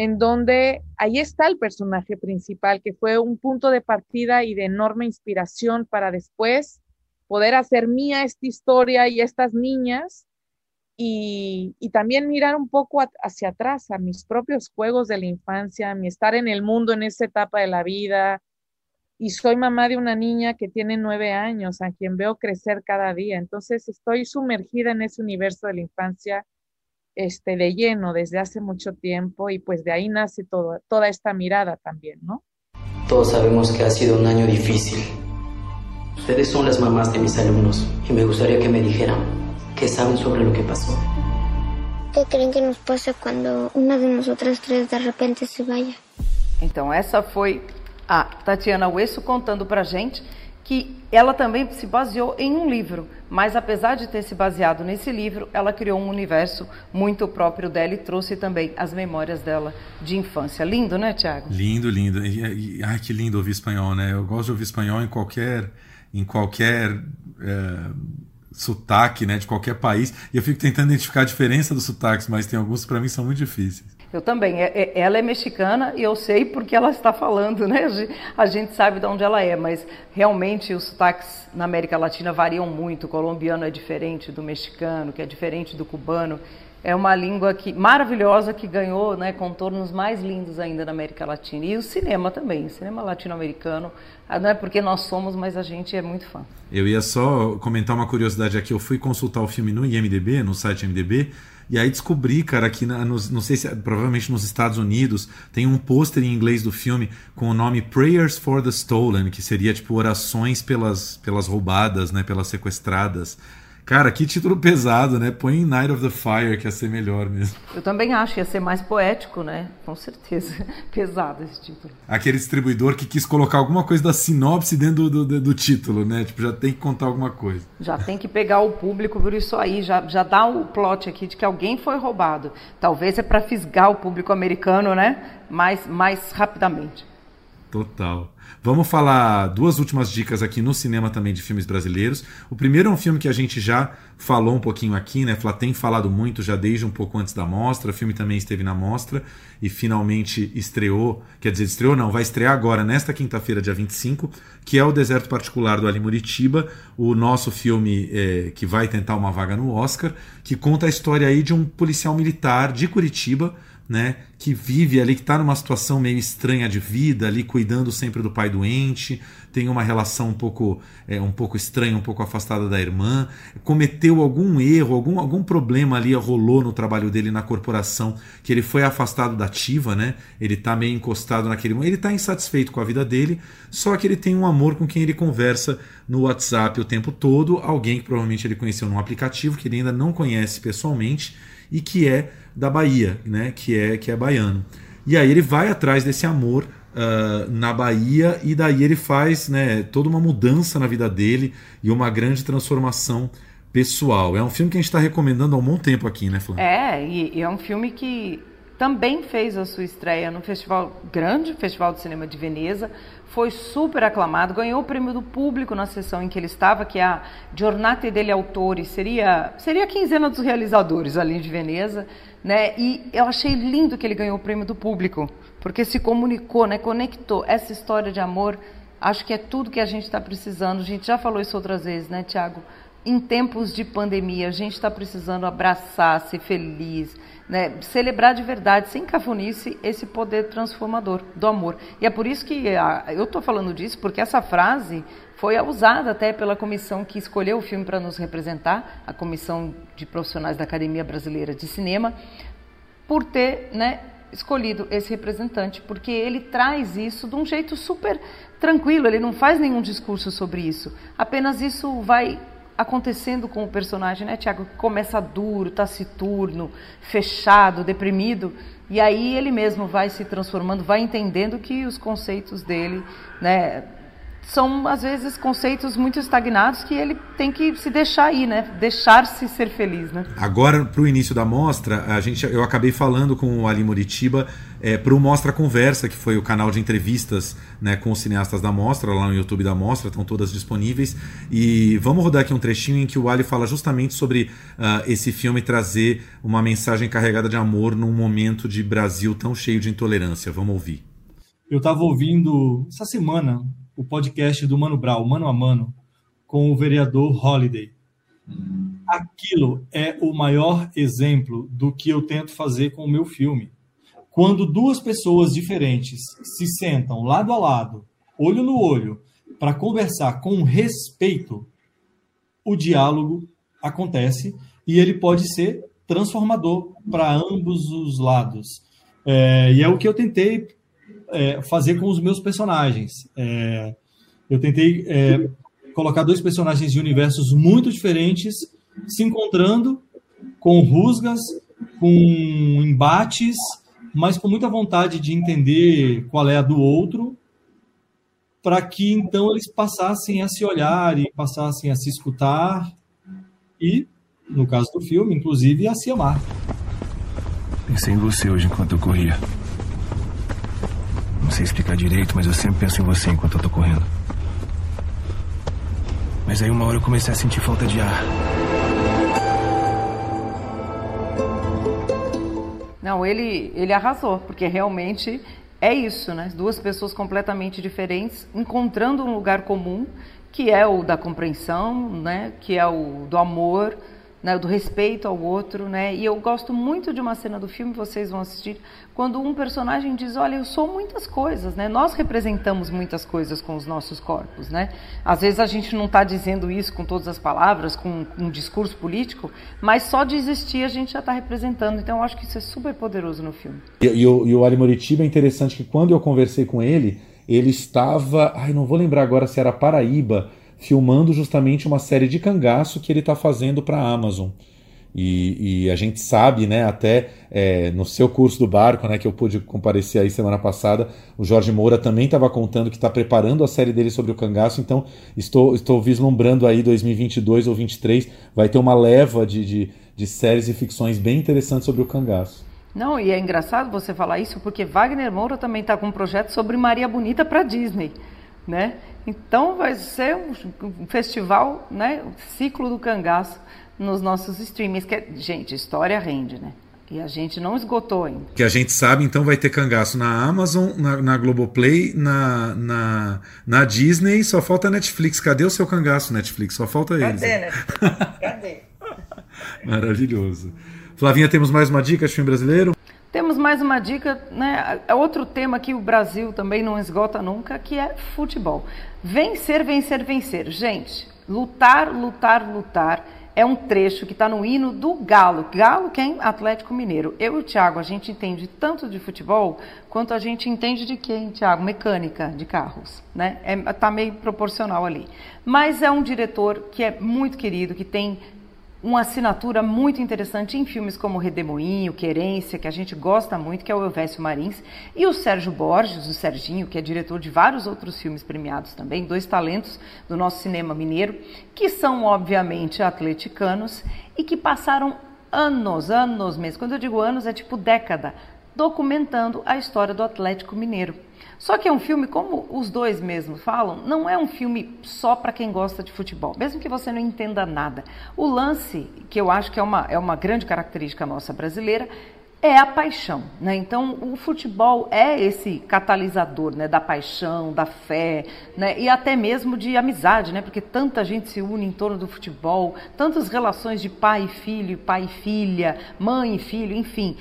en donde ahí está el personaje principal, que fue un punto de partida y de enorme inspiración para después poder hacer mía esta historia y estas niñas y, también mirar un poco hacia atrás a mis propios juegos de la infancia, mi estar en el mundo en esa etapa de la vida, y soy mamá de una niña que tiene nueve años, a quien veo crecer cada día. Entonces estoy sumergida en ese universo de la infancia este, de lleno desde hace mucho tiempo y pues de ahí nace todo, toda esta mirada también, ¿no? Todos sabemos que ha sido un año difícil. Ustedes son las mamás de mis alumnos y me gustaría que me dijeran qué saben sobre lo que pasó. ¿Qué creen que nos pasa cuando una de nosotras tres de repente se vaya? Então, essa foi a Tatiana Uesso contando para gente que ela também se baseou em um livro, mas apesar de ter se baseado nesse livro, ela criou um universo muito próprio dela e trouxe também as memórias dela de infância. Lindo, né, Tiago? Lindo, lindo. E, e, ai, que lindo ouvir espanhol, né? Eu gosto de ouvir espanhol em qualquer, em qualquer é, sotaque, né, de qualquer país. E eu fico tentando identificar a diferença dos sotaques, mas tem alguns que para mim são muito difíceis. Eu também. É, é, ela é mexicana e eu sei porque ela está falando, né? A gente sabe de onde ela é, mas realmente os sotaques na América Latina variam muito. O colombiano é diferente do mexicano, que é diferente do cubano. É uma língua que, maravilhosa que ganhou né, contornos mais lindos ainda na América Latina. E o cinema também, o cinema latino-americano. Ah, não é porque nós somos, mas a gente é muito fã. Eu ia só comentar uma curiosidade aqui. Eu fui consultar o filme no IMDB, no site IMDB, e aí descobri, cara, que na, nos, não sei se provavelmente nos Estados Unidos tem um pôster em inglês do filme com o nome Prayers for the Stolen, que seria tipo orações pelas, pelas roubadas, né, pelas sequestradas. Cara, que título pesado, né? Põe Night of the Fire, que ia ser melhor mesmo. Eu também acho, ia ser mais poético, né? Com certeza. *laughs* pesado esse título. Aquele distribuidor que quis colocar alguma coisa da sinopse dentro do, do, do, título, né? Tipo, já tem que contar alguma coisa. Já tem que pegar o público por isso aí. Já, já dá o plot aqui de que alguém foi roubado. Talvez é para fisgar o público americano, né? Mais, mais rapidamente. Total. Vamos falar duas últimas dicas aqui no cinema também de filmes brasileiros. O primeiro é um filme que a gente já falou um pouquinho aqui, né? Tem falado muito já desde um pouco antes da mostra. O filme também esteve na mostra e finalmente estreou. Quer dizer, estreou não, vai estrear agora, nesta quinta-feira, dia 25, que é O Deserto Particular do Ali Muritiba, o nosso filme é, que vai tentar uma vaga no Oscar, que conta a história aí de um policial militar de Curitiba né, que vive ali, que está numa situação meio estranha de vida, ali cuidando sempre do pai doente, tem uma relação um pouco, é, um pouco estranha, um pouco afastada da irmã, cometeu algum erro, algum, algum problema ali rolou no trabalho dele na corporação, que ele foi afastado da ativa, né? Ele está meio encostado naquele, ele está insatisfeito com a vida dele, só que ele tem um amor com quem ele conversa no WhatsApp o tempo todo, alguém que provavelmente ele conheceu num aplicativo que ele ainda não conhece pessoalmente e que é da Bahia, né? Que é que é baiano. E aí ele vai atrás desse amor uh, na Bahia e daí ele faz né, toda uma mudança na vida dele e uma grande transformação pessoal. É um filme que a gente está recomendando há um bom tempo aqui, né, Flávia? É, e, e é um filme que também fez a sua estreia no festival grande, Festival de Cinema de Veneza, foi super aclamado, ganhou o prêmio do público na sessão em que ele estava, que é a Giornate degli Autori, seria, seria a quinzena dos realizadores ali de Veneza, né? E eu achei lindo que ele ganhou o prêmio do público, porque se comunicou, né? Conectou essa história de amor. Acho que é tudo que a gente está precisando. A gente já falou isso outras vezes, né, Tiago? Em tempos de pandemia, a gente está precisando abraçar, ser feliz, né, celebrar de verdade, sem cafonice, esse poder transformador do amor. E é por isso que a, eu estou falando disso, porque essa frase foi usada até pela comissão que escolheu o filme para nos representar, a comissão de profissionais da Academia Brasileira de Cinema, por ter né, escolhido esse representante, porque ele traz isso de um jeito super tranquilo, ele não faz nenhum discurso sobre isso, apenas isso vai acontecendo com o personagem, né, Tiago? Começa duro, taciturno, fechado, deprimido, e aí ele mesmo vai se transformando, vai entendendo que os conceitos dele, né, são às vezes conceitos muito estagnados que ele tem que se deixar aí, né? Deixar-se ser feliz, né? Agora, para o início da mostra, a gente, eu acabei falando com o Ali Moritiba é, para o Mostra Conversa, que foi o canal de entrevistas né, com os cineastas da mostra, lá no YouTube da mostra, estão todas disponíveis. E vamos rodar aqui um trechinho em que o Ali fala justamente sobre uh, esse filme trazer uma mensagem carregada de amor num momento de Brasil tão cheio de intolerância. Vamos ouvir. Eu estava ouvindo essa semana o podcast do Mano Brown, Mano a Mano, com o vereador Holiday. Aquilo é o maior exemplo do que eu tento fazer com o meu filme. Quando duas pessoas diferentes se sentam lado a lado, olho no olho, para conversar com respeito, o diálogo acontece e ele pode ser transformador para ambos os lados. É, e é o que eu tentei é, fazer com os meus personagens. É, eu tentei é, colocar dois personagens de universos muito diferentes se encontrando com rusgas, com embates, mas com muita vontade de entender qual é a do outro, para que então eles passassem a se olhar e passassem a se escutar e, no caso do filme, inclusive, a se amar. Pensei em você hoje enquanto eu corria. Não sei explicar direito, mas eu sempre penso em você enquanto eu tô correndo. Mas aí uma hora eu comecei a sentir falta de ar. Não, ele, ele arrasou, porque realmente é isso, né? Duas pessoas completamente diferentes encontrando um lugar comum, que é o da compreensão, né? Que é o do amor, né, do respeito ao outro, né? E eu gosto muito de uma cena do filme, vocês vão assistir, quando um personagem diz, olha, eu sou muitas coisas, né? Nós representamos muitas coisas com os nossos corpos, né? Às vezes a gente não está dizendo isso com todas as palavras, com um discurso político, mas só de existir a gente já está representando. Então eu acho que isso é super poderoso no filme. E, e, o, e o Ali Moritiba é interessante que quando eu conversei com ele, ele estava, ai, não vou lembrar agora se era Paraíba, filmando justamente uma série de cangaço que ele está fazendo para a Amazon. E, e, a gente sabe, né, até é, no seu curso do barco, né, que eu pude comparecer aí semana passada, o Jorge Moura também estava contando que está preparando a série dele sobre o cangaço, então estou, estou vislumbrando aí 2022 ou 2023, vai ter uma leva de, de, de séries e ficções bem interessantes sobre o cangaço. Não, e é engraçado você falar isso, porque Wagner Moura também está com um projeto sobre Maria Bonita para Disney, né? Então vai ser um, festival, né, o ciclo do cangaço nos nossos streamings. Que, é, gente, história rende, né? E a gente não esgotou ainda. Que a gente sabe, então vai ter cangaço na Amazon, na, na Globoplay, na, na, na, Disney, só falta a Netflix. Cadê o seu cangaço, Netflix? Só falta Cadê, eles. Netflix? Cadê? *laughs* Maravilhoso. Flavinha, temos mais uma dica de filme brasileiro? Temos mais uma dica, né? É outro tema que o Brasil também não esgota nunca, que é futebol. Vencer, vencer, vencer. Gente, lutar, lutar, lutar é um trecho que está no hino do Galo. Galo quem? Atlético Mineiro. Eu e o Thiago, a gente entende tanto de futebol quanto a gente entende de quem, Thiago? Mecânica de carros, né? É, tá meio proporcional ali. Mas é um diretor que é muito querido, que tem uma assinatura muito interessante em filmes como Redemoinho, Querência, que a gente gosta muito, que é o Elvésio Marins, e o Sérgio Borges, o Serginho, que é diretor de vários outros filmes premiados também, dois talentos do nosso cinema mineiro, que são obviamente atleticanos e que passaram anos, anos mesmo. Quando eu digo anos, é tipo década, documentando a história do Atlético Mineiro. Só que é um filme, como os dois mesmos falam, não é um filme só para quem gosta de futebol, mesmo que você não entenda nada. O lance, que eu acho que é uma, é uma grande característica nossa brasileira, é a paixão, né? Então o futebol é esse catalisador, né, da paixão, da fé, né, e até mesmo de amizade, né? Porque tanta gente se une em torno do futebol, tantas relações de pai e filho, pai e filha, mãe e filho, enfim,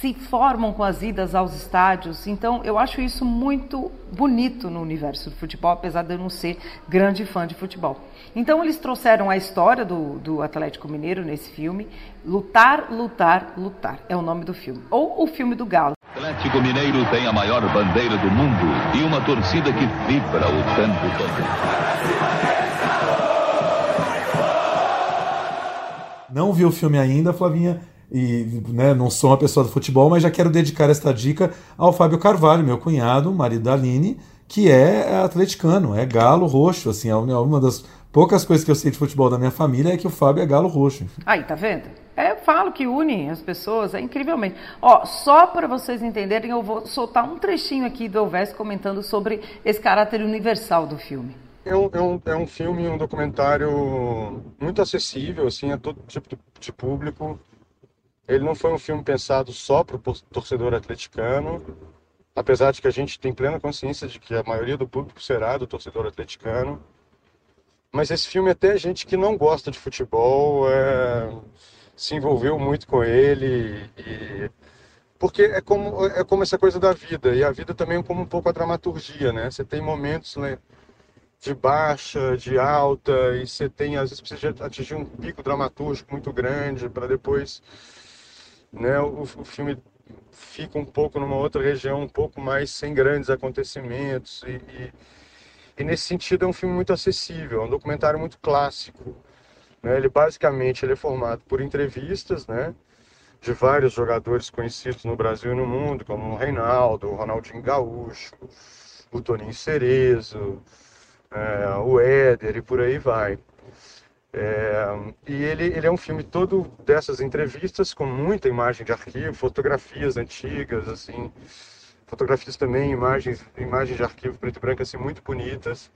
se formam com as idas aos estádios. Então, eu acho isso muito bonito no universo do futebol, apesar de eu não ser grande fã de futebol. Então, eles trouxeram a história do, do Atlético Mineiro nesse filme. Lutar, lutar, lutar é o nome do filme. Ou o filme do Galo. Atlético Mineiro tem a maior bandeira do mundo e uma torcida que vibra o tempo todo. Não viu o filme ainda, Flavinha? E né, não sou uma pessoa do futebol, mas já quero dedicar esta dica ao Fábio Carvalho, meu cunhado, marido da Aline, que é atleticano, é galo roxo, assim, é uma das poucas coisas que eu sei de futebol da minha família é que o Fábio é galo roxo. Aí, tá vendo? É, eu falo que une as pessoas, é incrivelmente. Ó, só para vocês entenderem, eu vou soltar um trechinho aqui do Elvés comentando sobre esse caráter universal do filme. É um, é um, é um filme, um documentário muito acessível, assim, a todo tipo de público. Ele não foi um filme pensado só para o torcedor atleticano, apesar de que a gente tem plena consciência de que a maioria do público será do torcedor atleticano. Mas esse filme até gente que não gosta de futebol é, se envolveu muito com ele e porque é como é como essa coisa da vida e a vida também é como um pouco a dramaturgia, né? Você tem momentos né, de baixa, de alta e você tem às vezes precisa atingir um pico dramatúrgico muito grande para depois né, o, o filme fica um pouco numa outra região, um pouco mais sem grandes acontecimentos. E, e, e, nesse sentido é um filme muito acessível, é um documentário muito clássico. Né? Ele basicamente ele é formado por entrevistas né, de vários jogadores conhecidos no Brasil e no mundo, como o Reinaldo, o Ronaldinho Gaúcho, o Toninho Cerezo, é, o Éder e por aí vai. É, e ele, ele é um filme todo dessas entrevistas com muita imagem de arquivo, fotografias antigas, assim, fotografias também, imagens, imagens de arquivo preto e branco assim muito bonitas.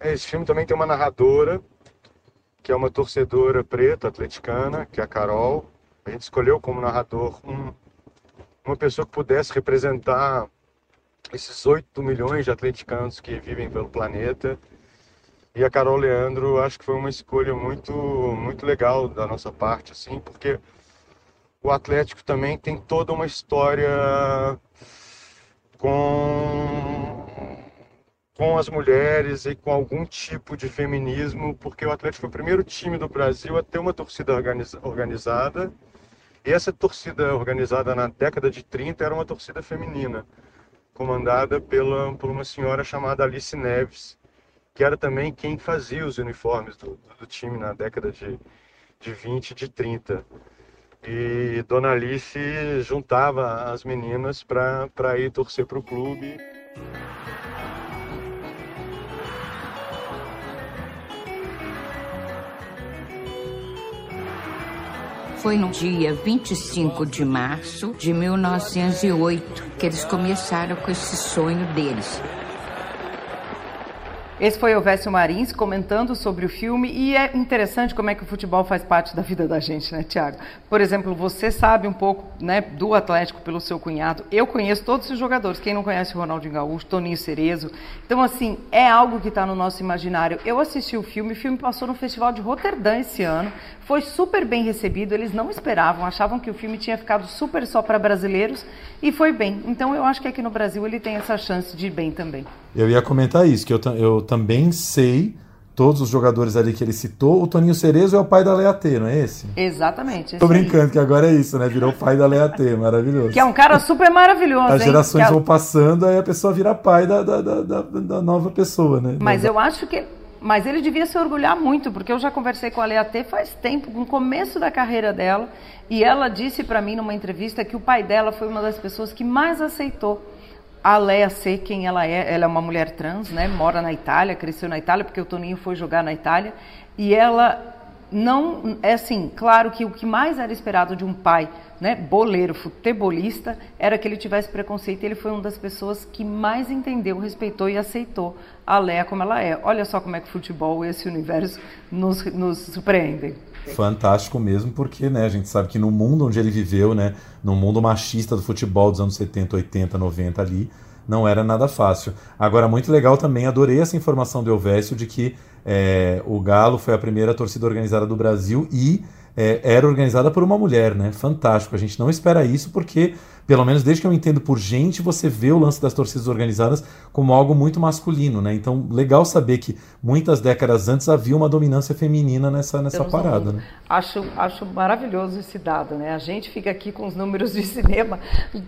Esse filme também tem uma narradora que é uma torcedora preta atleticana, que é a Carol. A gente escolheu como narrador um, uma pessoa que pudesse representar esses 8 milhões de atleticanos que vivem pelo planeta e a Carol Leandro, acho que foi uma escolha muito, muito legal da nossa parte, assim, porque o Atlético também tem toda uma história com, com as mulheres e com algum tipo de feminismo, porque o Atlético foi o primeiro time do Brasil a ter uma torcida organiza, organizada. E essa torcida organizada na década de 30 era uma torcida feminina, comandada pela, por uma senhora chamada Alice Neves, que era também quem fazia os uniformes do, do time na década de, de 20 de 30. E Dona Alice juntava as meninas para ir torcer para o clube. Foi no dia 25 de março de 1908 que eles começaram com esse sonho deles. Esse foi o Vécio Marins comentando sobre o filme e é interessante como é que o futebol faz parte da vida da gente, né, Tiago? Por exemplo, você sabe um pouco né, do Atlético pelo seu cunhado. Eu conheço todos os jogadores. Quem não conhece o Ronaldinho Gaúcho, Toninho Cerezo. Então, assim, é algo que está no nosso imaginário. Eu assisti o filme, o filme passou no Festival de Roterdã esse ano. Foi super bem recebido, eles não esperavam, achavam que o filme tinha ficado super só para brasileiros e foi bem. Então eu acho que aqui no Brasil ele tem essa chance de ir bem também. Eu ia comentar isso, que eu, eu também sei todos os jogadores ali que ele citou. O Toninho Cerezo é o pai da Leatê, não é esse? Exatamente. Tô brincando, aí. que agora é isso, né? Virou o pai da Leatê, maravilhoso. Que é um cara super maravilhoso. As gerações vão passando, aí a pessoa vira pai da, da, da, da, nova pessoa, né? Mas eu acho que Mas ele devia se orgulhar muito, porque eu já conversei com a Lea T faz tempo, no começo da carreira dela, e ela disse para mim numa entrevista que o pai dela foi uma das pessoas que mais aceitou a Lea ser quem ela é. Ela é uma mulher trans, né? Mora na Itália, cresceu na Itália, porque o Toninho foi jogar na Itália. E ela não é assim, claro que o que mais era esperado de um pai, né, boleiro, futebolista, era que ele tivesse preconceito. Ele foi uma das pessoas que mais entendeu, respeitou e aceitou a Léa como ela é. Olha só como é que o futebol e esse universo nos, nos surpreendem. Fantástico mesmo, porque né, a gente sabe que no mundo onde ele viveu, né, no mundo machista do futebol dos anos 70, 80, 90 ali, não era nada fácil. Agora, muito legal também, adorei essa informação do Elvésio de que é, o Galo foi a primeira torcida organizada do Brasil e é, era organizada por uma mulher, né? Fantástico. A gente não espera isso porque pelo menos desde que eu entendo por gente, você vê o lance das torcidas organizadas como algo muito masculino, né? Então, legal saber que muitas décadas antes havia uma dominância feminina nessa, nessa parada, né? Acho, acho maravilhoso esse dado, né? A gente fica aqui com os números de *laughs* cinema.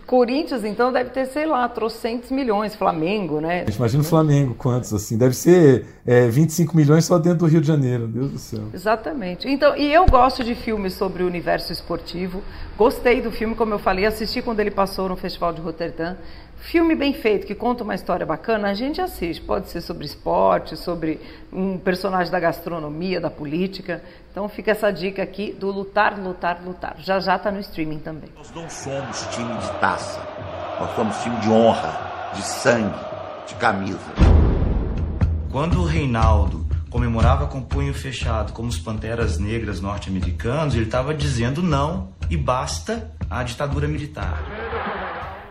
Corinthians, então, deve ter, sei lá, trocentos milhões. Flamengo, né? Imagina o Flamengo, quantos, assim? Deve ser é, 25 milhões só dentro do Rio de Janeiro, Deus do céu. Exatamente. Então, e eu gosto de filmes sobre o universo esportivo. Gostei do filme, como eu falei, assisti quando ele passou no Festival de Roterdã. Filme bem feito, que conta uma história bacana, a gente assiste. Pode ser sobre esporte, sobre um personagem da gastronomia, da política. Então fica essa dica aqui do lutar, lutar, lutar. Já já está no streaming também. Nós não somos time de taça. Nós somos time de honra, de sangue, de camisa. Quando o Reinaldo comemorava com punho fechado, como os panteras negras norte-americanos, ele estava dizendo não e basta à ditadura militar.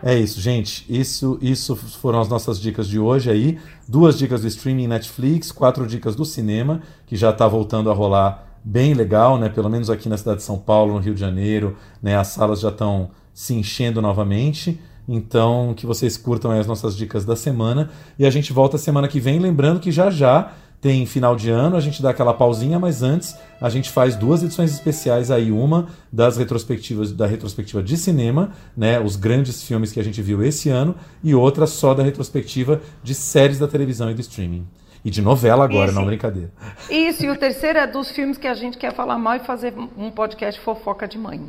É isso, gente. Isso, isso foram as nossas dicas de hoje aí. Duas dicas do streaming Netflix, quatro dicas do cinema, que já está voltando a rolar bem legal, né? Pelo menos aqui na cidade de São Paulo, no Rio de Janeiro, né? As salas já estão se enchendo novamente. Então, que vocês curtam as nossas dicas da semana. E a gente volta semana que vem, lembrando que já já tem final de ano, a gente dá aquela pausinha, mas antes a gente faz duas edições especiais aí, uma das retrospectivas da retrospectiva de cinema, né, os grandes filmes que a gente viu esse ano, e outra só da retrospectiva de séries da televisão e do streaming. E de novela agora, Isso. não brincadeira. Isso, e o terceiro é dos filmes que a gente quer falar mal e fazer um podcast fofoca de mãe.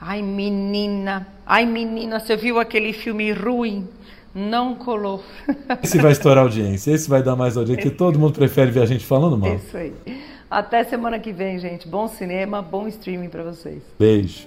Ai, menina, ai, menina, você viu aquele filme ruim? Não colou. Esse vai estourar audiência, esse vai dar mais audiência, que todo mundo prefere ver a gente falando mal. Isso aí. Até semana que vem, gente. Bom cinema, bom streaming para vocês. Beijo.